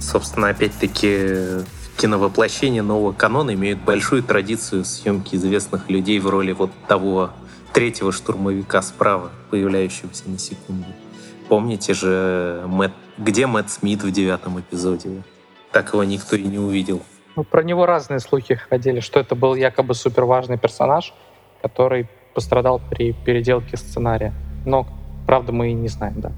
C: Собственно, опять-таки киновоплощение нового канона имеют большую традицию съемки известных людей в роли вот того третьего штурмовика справа, появляющегося на секунду. Помните же, Мэтт, где Мэтт Смит в девятом эпизоде? Так его никто и не увидел.
B: Ну, про него разные слухи ходили, что это был якобы супер важный персонаж, который пострадал при переделке сценария. Но, правда, мы и не знаем, да.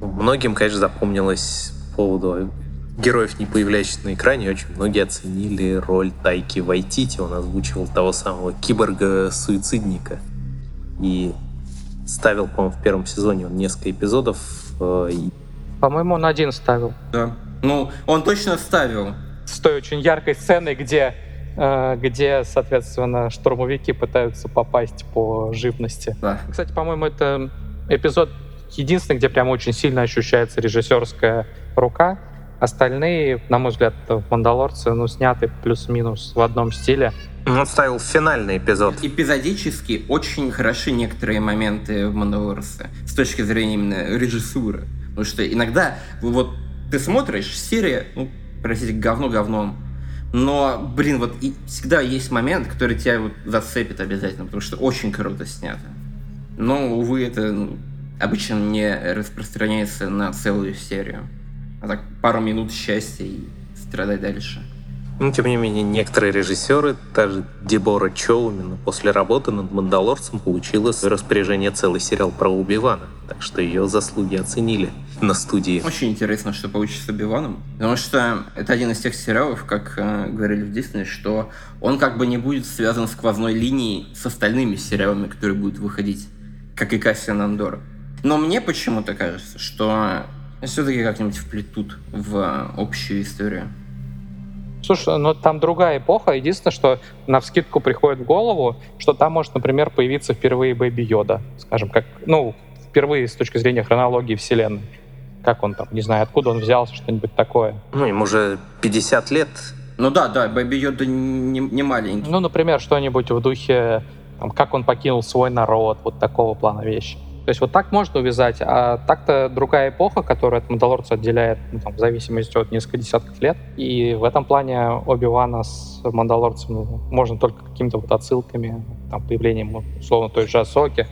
C: Многим, конечно, запомнилось по поводу героев, не появляющихся на экране, очень многие оценили роль Тайки Вайтити. Он озвучивал того самого киборга-суицидника. И ставил, по-моему, в первом сезоне он несколько эпизодов. Э, и...
B: По-моему, он один ставил.
D: Да. Ну, он точно ставил.
B: С той очень яркой сценой, где э, где, соответственно, штурмовики пытаются попасть по живности.
D: Да.
B: Кстати, по-моему, это эпизод единственный, где прям очень сильно ощущается режиссерская рука. Остальные, на мой взгляд, «Мандалорцы» ну, сняты плюс-минус в одном стиле.
C: Он ставил финальный эпизод.
D: Эпизодически очень хороши некоторые моменты в «Мандалорце» с точки зрения именно режиссуры. Потому что иногда вот ты смотришь, серия, ну, простите, говно говном, но, блин, вот и всегда есть момент, который тебя вот зацепит обязательно, потому что очень круто снято. Но, увы, это ну, обычно не распространяется на целую серию. А так пару минут счастья и страдай дальше.
C: Ну, тем не менее, некоторые режиссеры, даже Дебора Чоумина, после работы над «Мандалорцем» получила в распоряжение целый сериал про Убивана. Так что ее заслуги оценили на студии.
D: Очень интересно, что получится с Убиваном. Потому что это один из тех сериалов, как э, говорили в Дисней, что он как бы не будет связан сквозной линией с остальными сериалами, которые будут выходить, как и Кассиан Андор. Но мне почему-то кажется, что все-таки как-нибудь вплетут в общую историю.
B: Слушай, ну там другая эпоха. Единственное, что на вскидку приходит в голову, что там может, например, появиться впервые Бэби Йода, скажем, как, ну, впервые с точки зрения хронологии вселенной. Как он там, не знаю, откуда он взялся, что-нибудь такое.
C: Ну, им уже 50 лет.
D: Ну да, да, Бэби Йода не, не маленький.
B: Ну, например, что-нибудь в духе, там, как он покинул свой народ, вот такого плана вещи. То есть вот так можно увязать, а так-то другая эпоха, которая от Мандалорца отделяет ну, там, в зависимости от нескольких десятков лет. И в этом плане Оби-Вана с Мандалорцем ну, можно только какими-то вот отсылками, там, появлением, условно, той же Асоки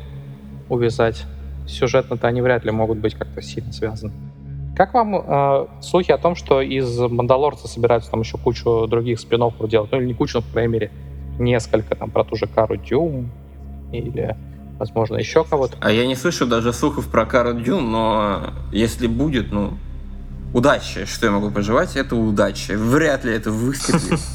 B: увязать. Сюжетно-то они вряд ли могут быть как-то сильно связаны. Как вам э, слухи о том, что из Мандалорца собираются там еще кучу других спин делать? Ну или не кучу, но, по крайней мере, несколько, там, про ту же Кару Дюм или возможно, еще кого-то.
D: А я не слышу даже слухов про Кару Дюн, но если будет, ну, удачи, что я могу пожелать, это удачи. Вряд ли это выстрелит.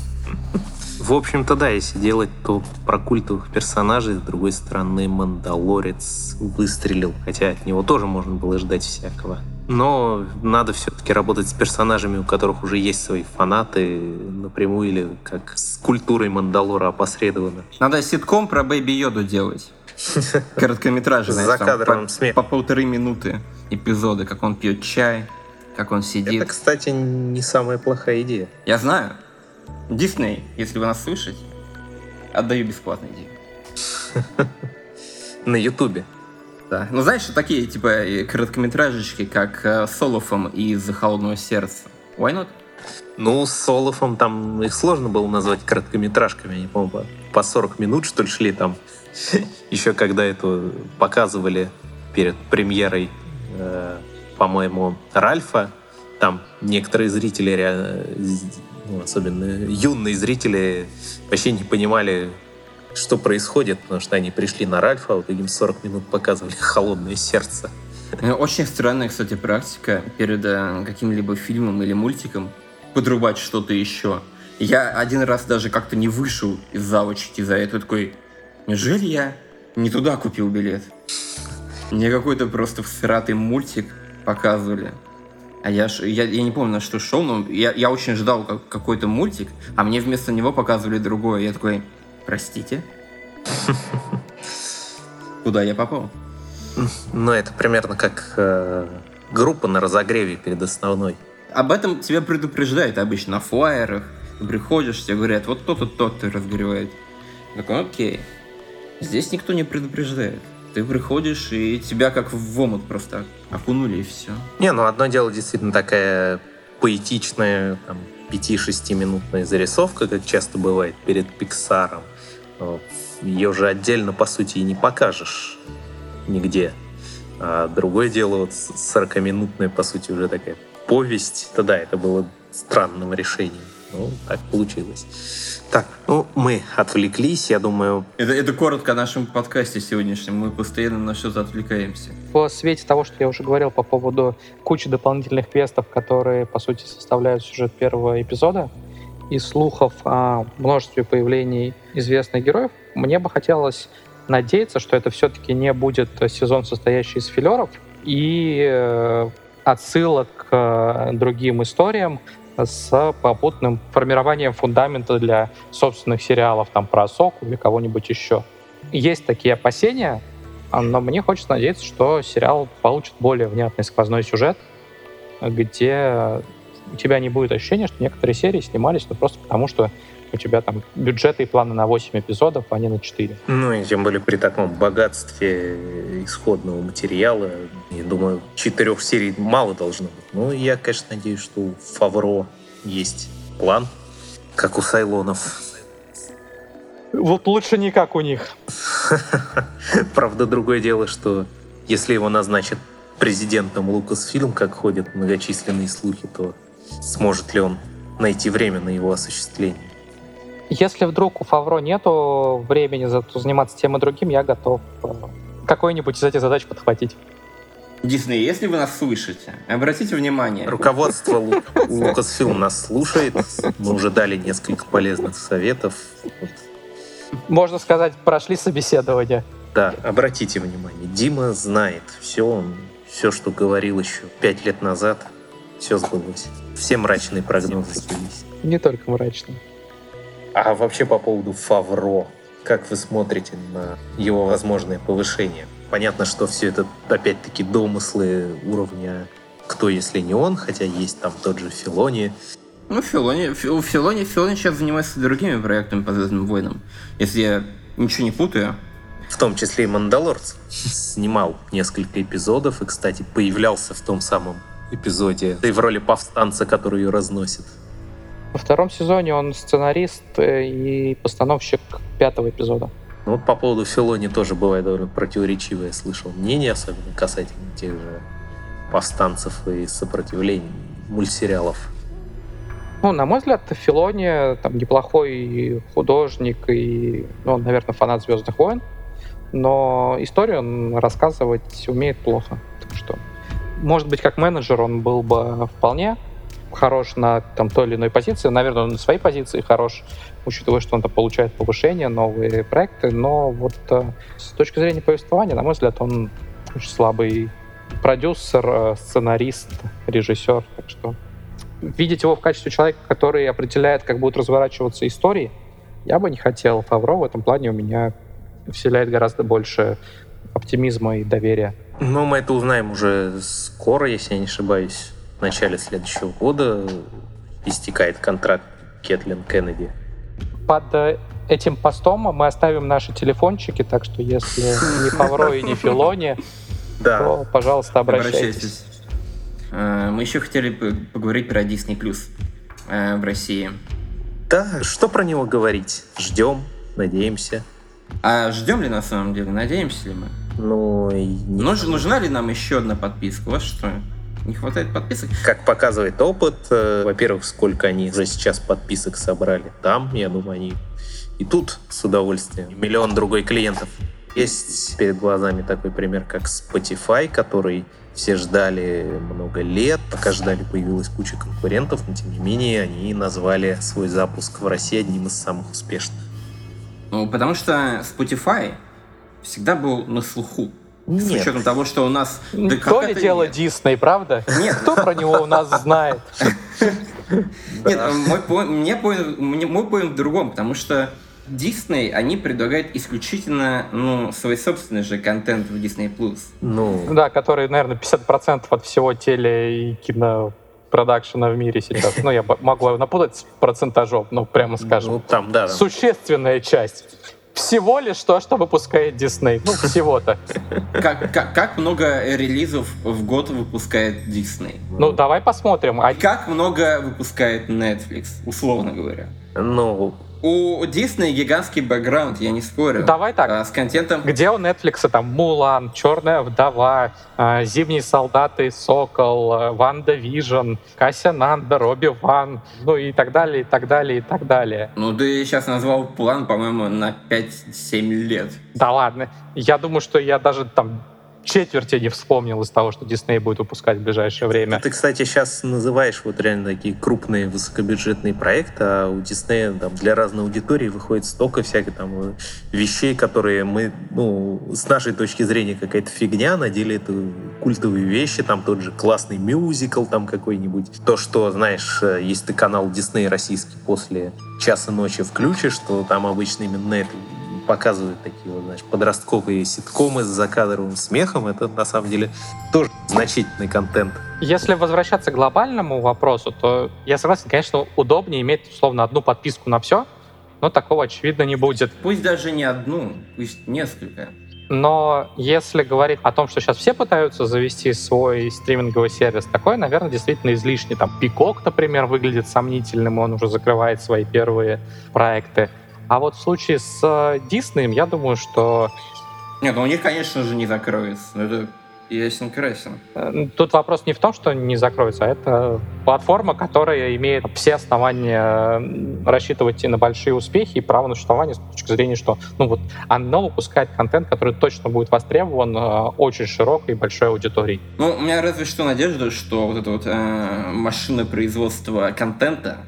C: В общем-то, да, если делать, то про культовых персонажей, с другой стороны, Мандалорец выстрелил, хотя от него тоже можно было ждать всякого. Но надо все-таки работать с персонажами, у которых уже есть свои фанаты напрямую или как с культурой Мандалора опосредованно.
D: Надо ситком про Бэйби Йоду делать. Короткометражный.
C: За кадром
D: по, по полторы минуты эпизоды, как он пьет чай, как он сидит.
C: Это, кстати, не самая плохая идея.
D: Я знаю. Дисней, если вы нас слышите, отдаю бесплатную идею.
C: На Ютубе.
D: Да. Ну, знаешь, такие, типа, короткометражечки, как э, Солофом из «Холодного сердца». Why not?
C: Ну, с Солофом там их сложно было назвать короткометражками. Они, по-моему, по 40 минут, что ли, шли там. Еще когда это показывали перед премьерой, э, по-моему, Ральфа, там некоторые зрители, ну, особенно юные зрители, вообще не понимали, что происходит, потому что они пришли на Ральфа, а вот им 40 минут показывали «Холодное сердце».
D: Ну, очень странная, кстати, практика перед э, каким-либо фильмом или мультиком подрубать что-то еще. Я один раз даже как-то не вышел из зала чуть из-за этого такой, Неужели я не туда купил билет? Мне какой-то просто всратый мультик показывали. А я, я, я не помню, на что шел, но я, я очень ждал как, какой-то мультик, а мне вместо него показывали другое. Я такой, простите? Куда я попал?
C: Ну, это примерно как э, группа на разогреве перед основной.
D: Об этом тебя предупреждают обычно на флайерах. Ты приходишь, тебе говорят, вот тот-то, тот-то разогревает. такой, окей. Здесь никто не предупреждает. Ты приходишь, и тебя как в омут просто окунули, и все.
C: Не, ну одно дело действительно такая поэтичная, там, 5-6 минутная зарисовка, как часто бывает перед Пиксаром. Ее же отдельно, по сути, и не покажешь нигде. А другое дело, вот 40-минутная, по сути, уже такая повесть. Тогда это было странным решением. Ну, так получилось. Так, ну, мы отвлеклись, я думаю...
D: Это, это коротко о нашем подкасте сегодняшнем. Мы постоянно на что-то отвлекаемся.
B: В свете того, что я уже говорил по поводу кучи дополнительных квестов, которые, по сути, составляют сюжет первого эпизода, и слухов о множестве появлений известных героев, мне бы хотелось надеяться, что это все-таки не будет сезон, состоящий из филеров и э, отсылок к другим историям, с попутным формированием фундамента для собственных сериалов, там, про Соку или кого-нибудь еще. Есть такие опасения, но мне хочется надеяться, что сериал получит более внятный сквозной сюжет, где у тебя не будет ощущения, что некоторые серии снимались ну, просто потому, что у тебя там бюджеты и планы на 8 эпизодов, а не на 4.
C: Ну, и тем более при таком богатстве исходного материала, я думаю, четырех серий мало должно быть. Ну, я, конечно, надеюсь, что у Фавро есть план, как у Сайлонов.
B: Вот лучше не как у них.
C: Правда, другое дело, что если его назначат президентом Лукасфилм, как ходят многочисленные слухи, то сможет ли он найти время на его осуществление?
B: Если вдруг у Фавро нету времени за- заниматься тем и другим, я готов э, какой-нибудь из этих задач подхватить.
D: Дисней, если вы нас слышите, обратите внимание.
C: Руководство Лу- Лукасфилм нас слушает. Мы уже дали несколько полезных советов.
B: Можно сказать, прошли собеседование.
C: Да, обратите внимание, Дима знает все, он все, что говорил еще пять лет назад, все сбылось. Все мрачные прогнозы сбылись.
B: Не только мрачно.
C: А вообще по поводу Фавро, как вы смотрите на его возможное повышение? Понятно, что все это опять-таки домыслы уровня кто, если не он, хотя есть там тот же Филони.
D: Ну, Филони, Фи- у Филони, Филони сейчас занимается другими проектами по Звездным войнам. Если я ничего не путаю.
C: в том числе и Мандалорц, снимал несколько эпизодов и, кстати, появлялся в том самом эпизоде, да и в роли повстанца, который ее разносит.
B: Во втором сезоне он сценарист э, и постановщик пятого эпизода.
C: Ну вот по поводу Филони тоже бывает довольно противоречивое, я слышал мнение, особенно касательно тех же повстанцев и сопротивлений мультсериалов.
B: Ну, на мой взгляд, Филони там неплохой художник и, ну, наверное, фанат Звездных войн, но историю он рассказывать умеет плохо. Так что, может быть, как менеджер он был бы вполне хорош на там, той или иной позиции. Наверное, он на своей позиции хорош, учитывая, что он там получает повышение, новые проекты. Но вот э, с точки зрения повествования, на мой взгляд, он очень слабый продюсер, э, сценарист, режиссер. Так что видеть его в качестве человека, который определяет, как будут разворачиваться истории, я бы не хотел. Фавро в этом плане у меня вселяет гораздо больше оптимизма и доверия.
C: Но мы это узнаем уже скоро, если я не ошибаюсь. В начале следующего года истекает контракт Кэтлин Кеннеди.
B: Под э, этим постом мы оставим наши телефончики, так что если не Фавро и не Филони,
C: Да,
B: то, пожалуйста, обращайтесь.
D: Э, Мы еще хотели поговорить про Disney Plus э, в России.
C: да, что про него говорить? Ждем, надеемся.
D: А ждем ли на самом деле? Надеемся ли мы?
C: Ну,
D: Нуж- нужна ли нам еще одна подписка? Вот что. Не хватает подписок?
C: как показывает опыт, э, во-первых, сколько они уже сейчас подписок собрали там, я думаю, они и тут с удовольствием. Миллион другой клиентов. Есть перед глазами такой пример, как Spotify, который все ждали много лет, пока ждали, появилась куча конкурентов, но тем не менее они назвали свой запуск в России одним из самых успешных.
D: Ну, потому что Spotify всегда был на слуху. С
C: Нет.
D: учетом того, что у нас... Да
B: То ли дело
D: нет?
B: Дисней, правда?
D: Нет.
B: Кто про него у нас знает?
D: Нет, мне поинт- в другом, потому что Disney, они предлагают исключительно, ну, свой собственный же контент в Disney+.
C: Ну,
B: Да, который, наверное, 50% от всего теле- и кинопродакшена в мире сейчас. Ну, я могу напутать с процентажом, ну, прямо скажем.
C: ну, там, да.
B: Существенная часть. Всего лишь то, что выпускает Дисней. Ну, всего-то.
D: Как, как, как много релизов в год выпускает Disney?
B: Ну, давай посмотрим. А
D: Как много выпускает Netflix, условно говоря?
C: ну,
D: У Disney гигантский бэкграунд, я не спорю.
B: Давай так.
D: А, с контентом...
B: Где у Netflix там Мулан, Черная вдова, э, Зимние солдаты, Сокол, WandaVision, Кассиан Андор, Оби-Ван, ну и так далее, и так далее, и так далее.
D: Ну, ты сейчас назвал план, по-моему, на 5-7 лет.
B: Да ладно. Я думаю, что я даже там четверти не вспомнил из того, что Дисней будет выпускать в ближайшее время.
C: Ты, кстати, сейчас называешь вот реально такие крупные высокобюджетные проекты, а у Диснея там для разной аудитории выходит столько всяких там э, вещей, которые мы, ну, с нашей точки зрения какая-то фигня, на это культовые вещи, там тот же классный мюзикл там какой-нибудь. То, что, знаешь, э, если ты канал Дисней российский после часа ночи включишь, то там обычно именно это показывают такие вот, знаешь, подростковые ситкомы с закадровым смехом, это на самом деле тоже значительный контент.
B: Если возвращаться к глобальному вопросу, то я согласен, конечно, удобнее иметь, условно, одну подписку на все, но такого, очевидно, не будет.
D: Пусть даже не одну, пусть несколько.
B: Но если говорить о том, что сейчас все пытаются завести свой стриминговый сервис, такой, наверное, действительно излишне. Там Пикок, например, выглядит сомнительным, он уже закрывает свои первые проекты. А вот в случае с Диснеем, я думаю, что...
D: Нет, ну у них, конечно же, не закроется. Это Ясен красен.
B: Э, тут вопрос не в том, что не закроется, а это платформа, которая имеет все основания рассчитывать и на большие успехи, и право на существование с точки зрения, что ну вот оно выпускает контент, который точно будет востребован э, очень широкой и большой аудиторией.
D: Ну, у меня разве что надежда, что вот это вот э, машина производства контента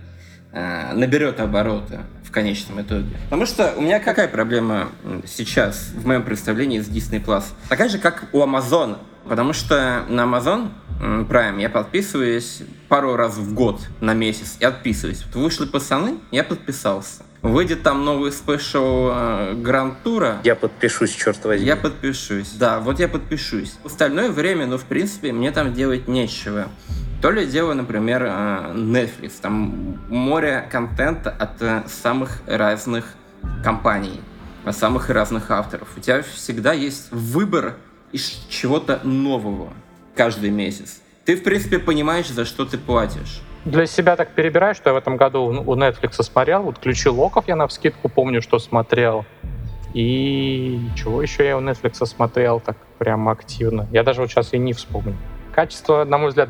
D: э, наберет обороты конечном итоге. Потому что у меня какая проблема сейчас в моем представлении с Disney Plus? Такая же, как у Amazon. Потому что на Amazon Prime я подписываюсь пару раз в год на месяц и отписываюсь. Вот вышли пацаны, я подписался. Выйдет там новый спешл э, Гранд Тура.
C: Я подпишусь, черт возьми.
D: Я подпишусь. Да, вот я подпишусь. В остальное время, ну, в принципе, мне там делать нечего. То ли дело, например, э, Netflix. Там море контента от э, самых разных компаний, от самых разных авторов. У тебя всегда есть выбор из чего-то нового каждый месяц. Ты, в принципе, понимаешь, за что ты платишь.
B: Для себя так перебираю, что я в этом году у Netflix смотрел. Вот ключи локов я на вскидку помню, что смотрел. И чего еще я у Netflix смотрел так прямо активно? Я даже вот сейчас и не вспомню. Качество, на мой взгляд,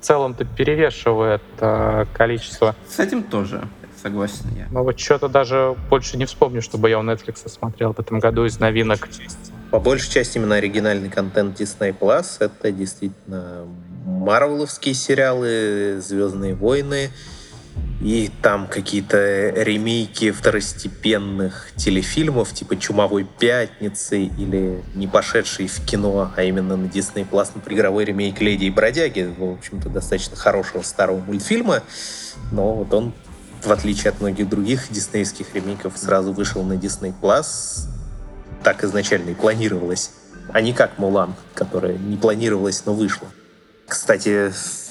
B: целом-то перевешивает э, количество.
D: С этим тоже согласен я.
B: Но вот что-то даже больше не вспомню, чтобы я у Netflix смотрел в этом году из новинок.
C: По большей части именно оригинальный контент Disney Plus — это действительно марвеловские сериалы, «Звездные войны», и там какие-то ремейки второстепенных телефильмов, типа «Чумовой пятницы» или не пошедший в кино, а именно на Disney Plus, игровой ремейк «Леди и бродяги», в общем-то, достаточно хорошего старого мультфильма, но вот он, в отличие от многих других диснеевских ремейков, сразу вышел на Disney Plus, так изначально и планировалось, а не как Мулан, которая не планировалась, но вышла. Кстати,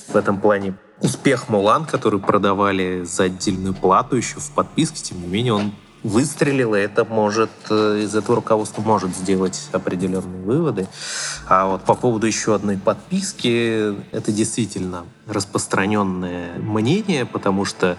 C: в этом плане успех Мулан, который продавали за отдельную плату еще в подписке, тем не менее, он выстрелил, и это может, э, из этого руководство может сделать определенные выводы. А вот по поводу еще одной подписки, это действительно распространенное мнение, потому что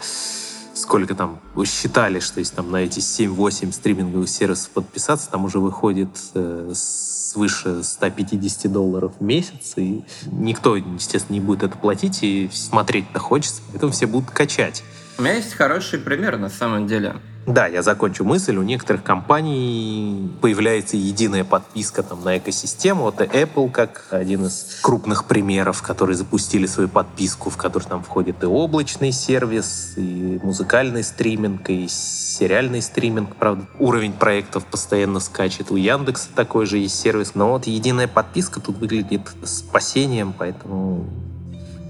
C: сколько там вы считали, что если там на эти 7-8 стриминговых сервисов подписаться, там уже выходит э, свыше 150 долларов в месяц, и никто, естественно, не будет это платить, и смотреть-то хочется, поэтому все будут качать.
D: У меня есть хороший пример на самом деле.
C: Да, я закончу мысль. У некоторых компаний появляется единая подписка там, на экосистему. Вот Apple как один из крупных примеров, которые запустили свою подписку, в которую там входит и облачный сервис, и музыкальный стриминг, и сериальный стриминг. Правда, уровень проектов постоянно скачет. У Яндекса такой же есть сервис. Но вот единая подписка тут выглядит спасением, поэтому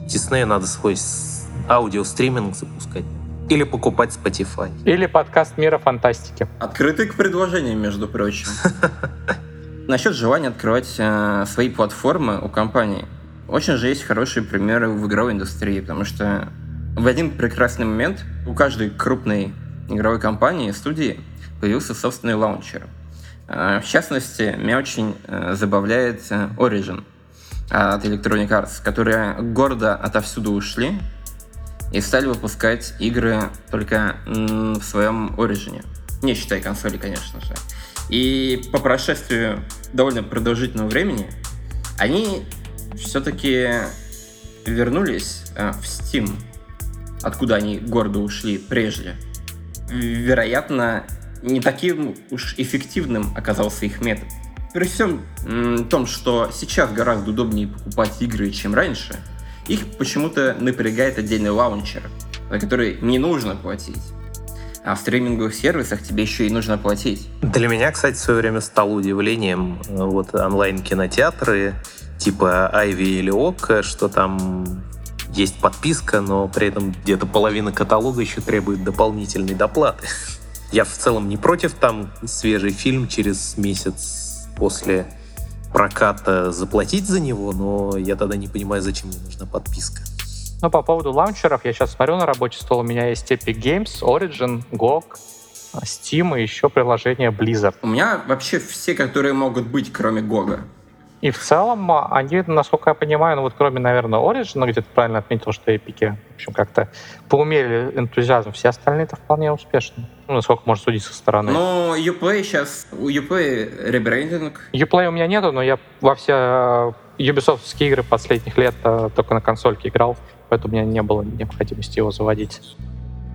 C: Диснею надо свой аудиостриминг запускать. Или покупать Spotify.
B: Или подкаст «Мира фантастики».
D: Открытый к предложениям, между прочим. Насчет желания открывать э, свои платформы у компаний. Очень же есть хорошие примеры в игровой индустрии, потому что в один прекрасный момент у каждой крупной игровой компании, студии, появился собственный лаунчер. Э, в частности, меня очень э, забавляет Origin от Electronic Arts, которые гордо отовсюду ушли и стали выпускать игры только в своем Origin. Не считая консоли, конечно же. И по прошествию довольно продолжительного времени они все-таки вернулись э, в Steam, откуда они гордо ушли прежде. Вероятно, не таким уж эффективным оказался их метод. При всем том, что сейчас гораздо удобнее покупать игры, чем раньше – их почему-то напрягает отдельный лаунчер, за который не нужно платить. А в стриминговых сервисах тебе еще и нужно платить.
C: Для меня, кстати, в свое время стало удивлением э, вот онлайн-кинотеатры типа Айви или Ока, что там есть подписка, но при этом где-то половина каталога еще требует дополнительной доплаты. Я в целом не против там свежий фильм через месяц после проката заплатить за него, но я тогда не понимаю, зачем мне нужна подписка.
B: Ну, по поводу лаунчеров, я сейчас смотрю на рабочий стол, у меня есть Epic Games, Origin, GOG, Steam и еще приложение Blizzard.
D: У меня вообще все, которые могут быть, кроме Гога.
B: И в целом они, насколько я понимаю, ну вот кроме, наверное, Origin, где ты правильно отметил, что эпики, в общем, как-то поумерили энтузиазм, все остальные-то вполне успешны. Ну, насколько можно судить со стороны.
D: Но Uplay сейчас, у Uplay ребрендинг.
B: Uplay у меня нету, но я во все э, Ubisoft игры последних лет э, только на консольке играл, поэтому у меня не было необходимости его заводить.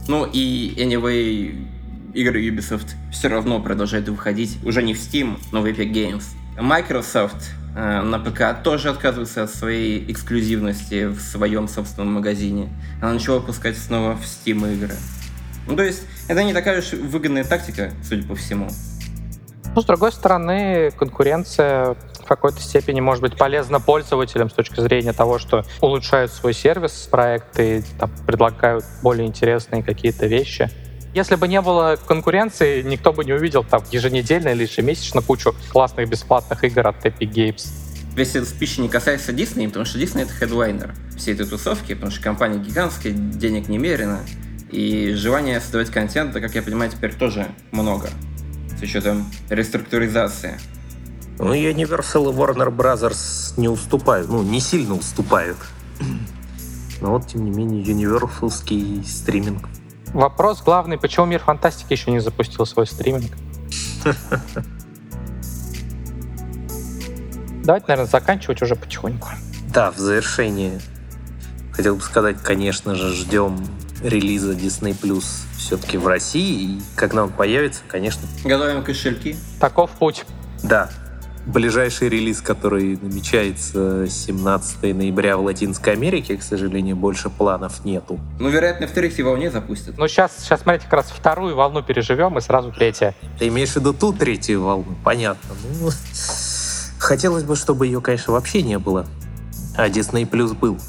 D: Ну и anyway, игры Ubisoft все равно продолжают выходить, уже не в Steam, но в Epic Games. Microsoft э, на ПК тоже отказывается от своей эксклюзивности в своем собственном магазине. Она начала выпускать снова в Steam игры. Ну, то есть, это не такая уж выгодная тактика, судя по всему.
B: Ну, с другой стороны, конкуренция в какой-то степени может быть полезна пользователям с точки зрения того, что улучшают свой сервис, проекты, там, предлагают более интересные какие-то вещи. Если бы не было конкуренции, никто бы не увидел там еженедельно или ежемесячно кучу классных бесплатных игр от Epic Games.
D: Весь этот спич не касается Disney, потому что Disney — это хедлайнер всей этой тусовки, потому что компания гигантская, денег немерено, и желание создавать контент, как я понимаю, теперь тоже много, с учетом реструктуризации.
C: Ну, Universal и Warner Brothers не уступают, ну, не сильно уступают. Но вот, тем не менее, Universalский стриминг
B: Вопрос главный, почему мир фантастики еще не запустил свой стриминг? Давайте, наверное, заканчивать уже потихоньку.
C: Да, в завершение хотел бы сказать, конечно же, ждем релиза Disney Plus все-таки в России. И когда он появится, конечно...
D: Готовим кошельки.
B: Таков путь.
C: Да, Ближайший релиз, который намечается 17 ноября в Латинской Америке, к сожалению, больше планов нету.
D: Ну, вероятно, в третьей волне запустят.
B: Ну, сейчас, сейчас, смотрите, как раз вторую волну переживем, и сразу третья.
C: Ты имеешь в виду ту третью волну? Понятно. Ну, хотелось бы, чтобы ее, конечно, вообще не было. А Disney Plus был.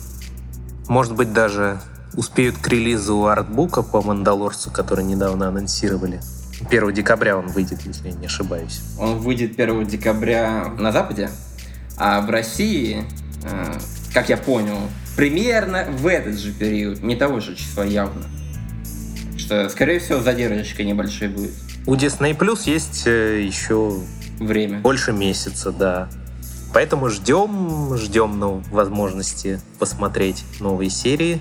C: Может быть, даже успеют к релизу артбука по Мандалорцу, который недавно анонсировали. 1 декабря он выйдет, если я не ошибаюсь.
D: Он выйдет 1 декабря на Западе, а в России, э, как я понял, примерно в этот же период, не того же числа явно. Что, скорее всего, задержка небольшая будет.
C: У Disney Plus есть э, еще
D: время.
C: Больше месяца, да. Поэтому ждем, ждем ну, возможности посмотреть новые серии.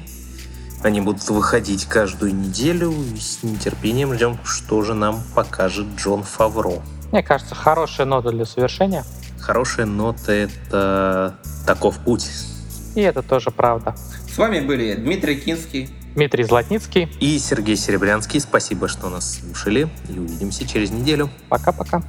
C: Они будут выходить каждую неделю и с нетерпением ждем, что же нам покажет Джон Фавро.
B: Мне кажется, хорошая нота для совершения.
C: Хорошая нота — это таков путь.
B: И это тоже правда.
D: С вами были Дмитрий Кинский,
B: Дмитрий Златницкий
C: и Сергей Серебрянский. Спасибо, что нас слушали и увидимся через неделю.
B: Пока-пока.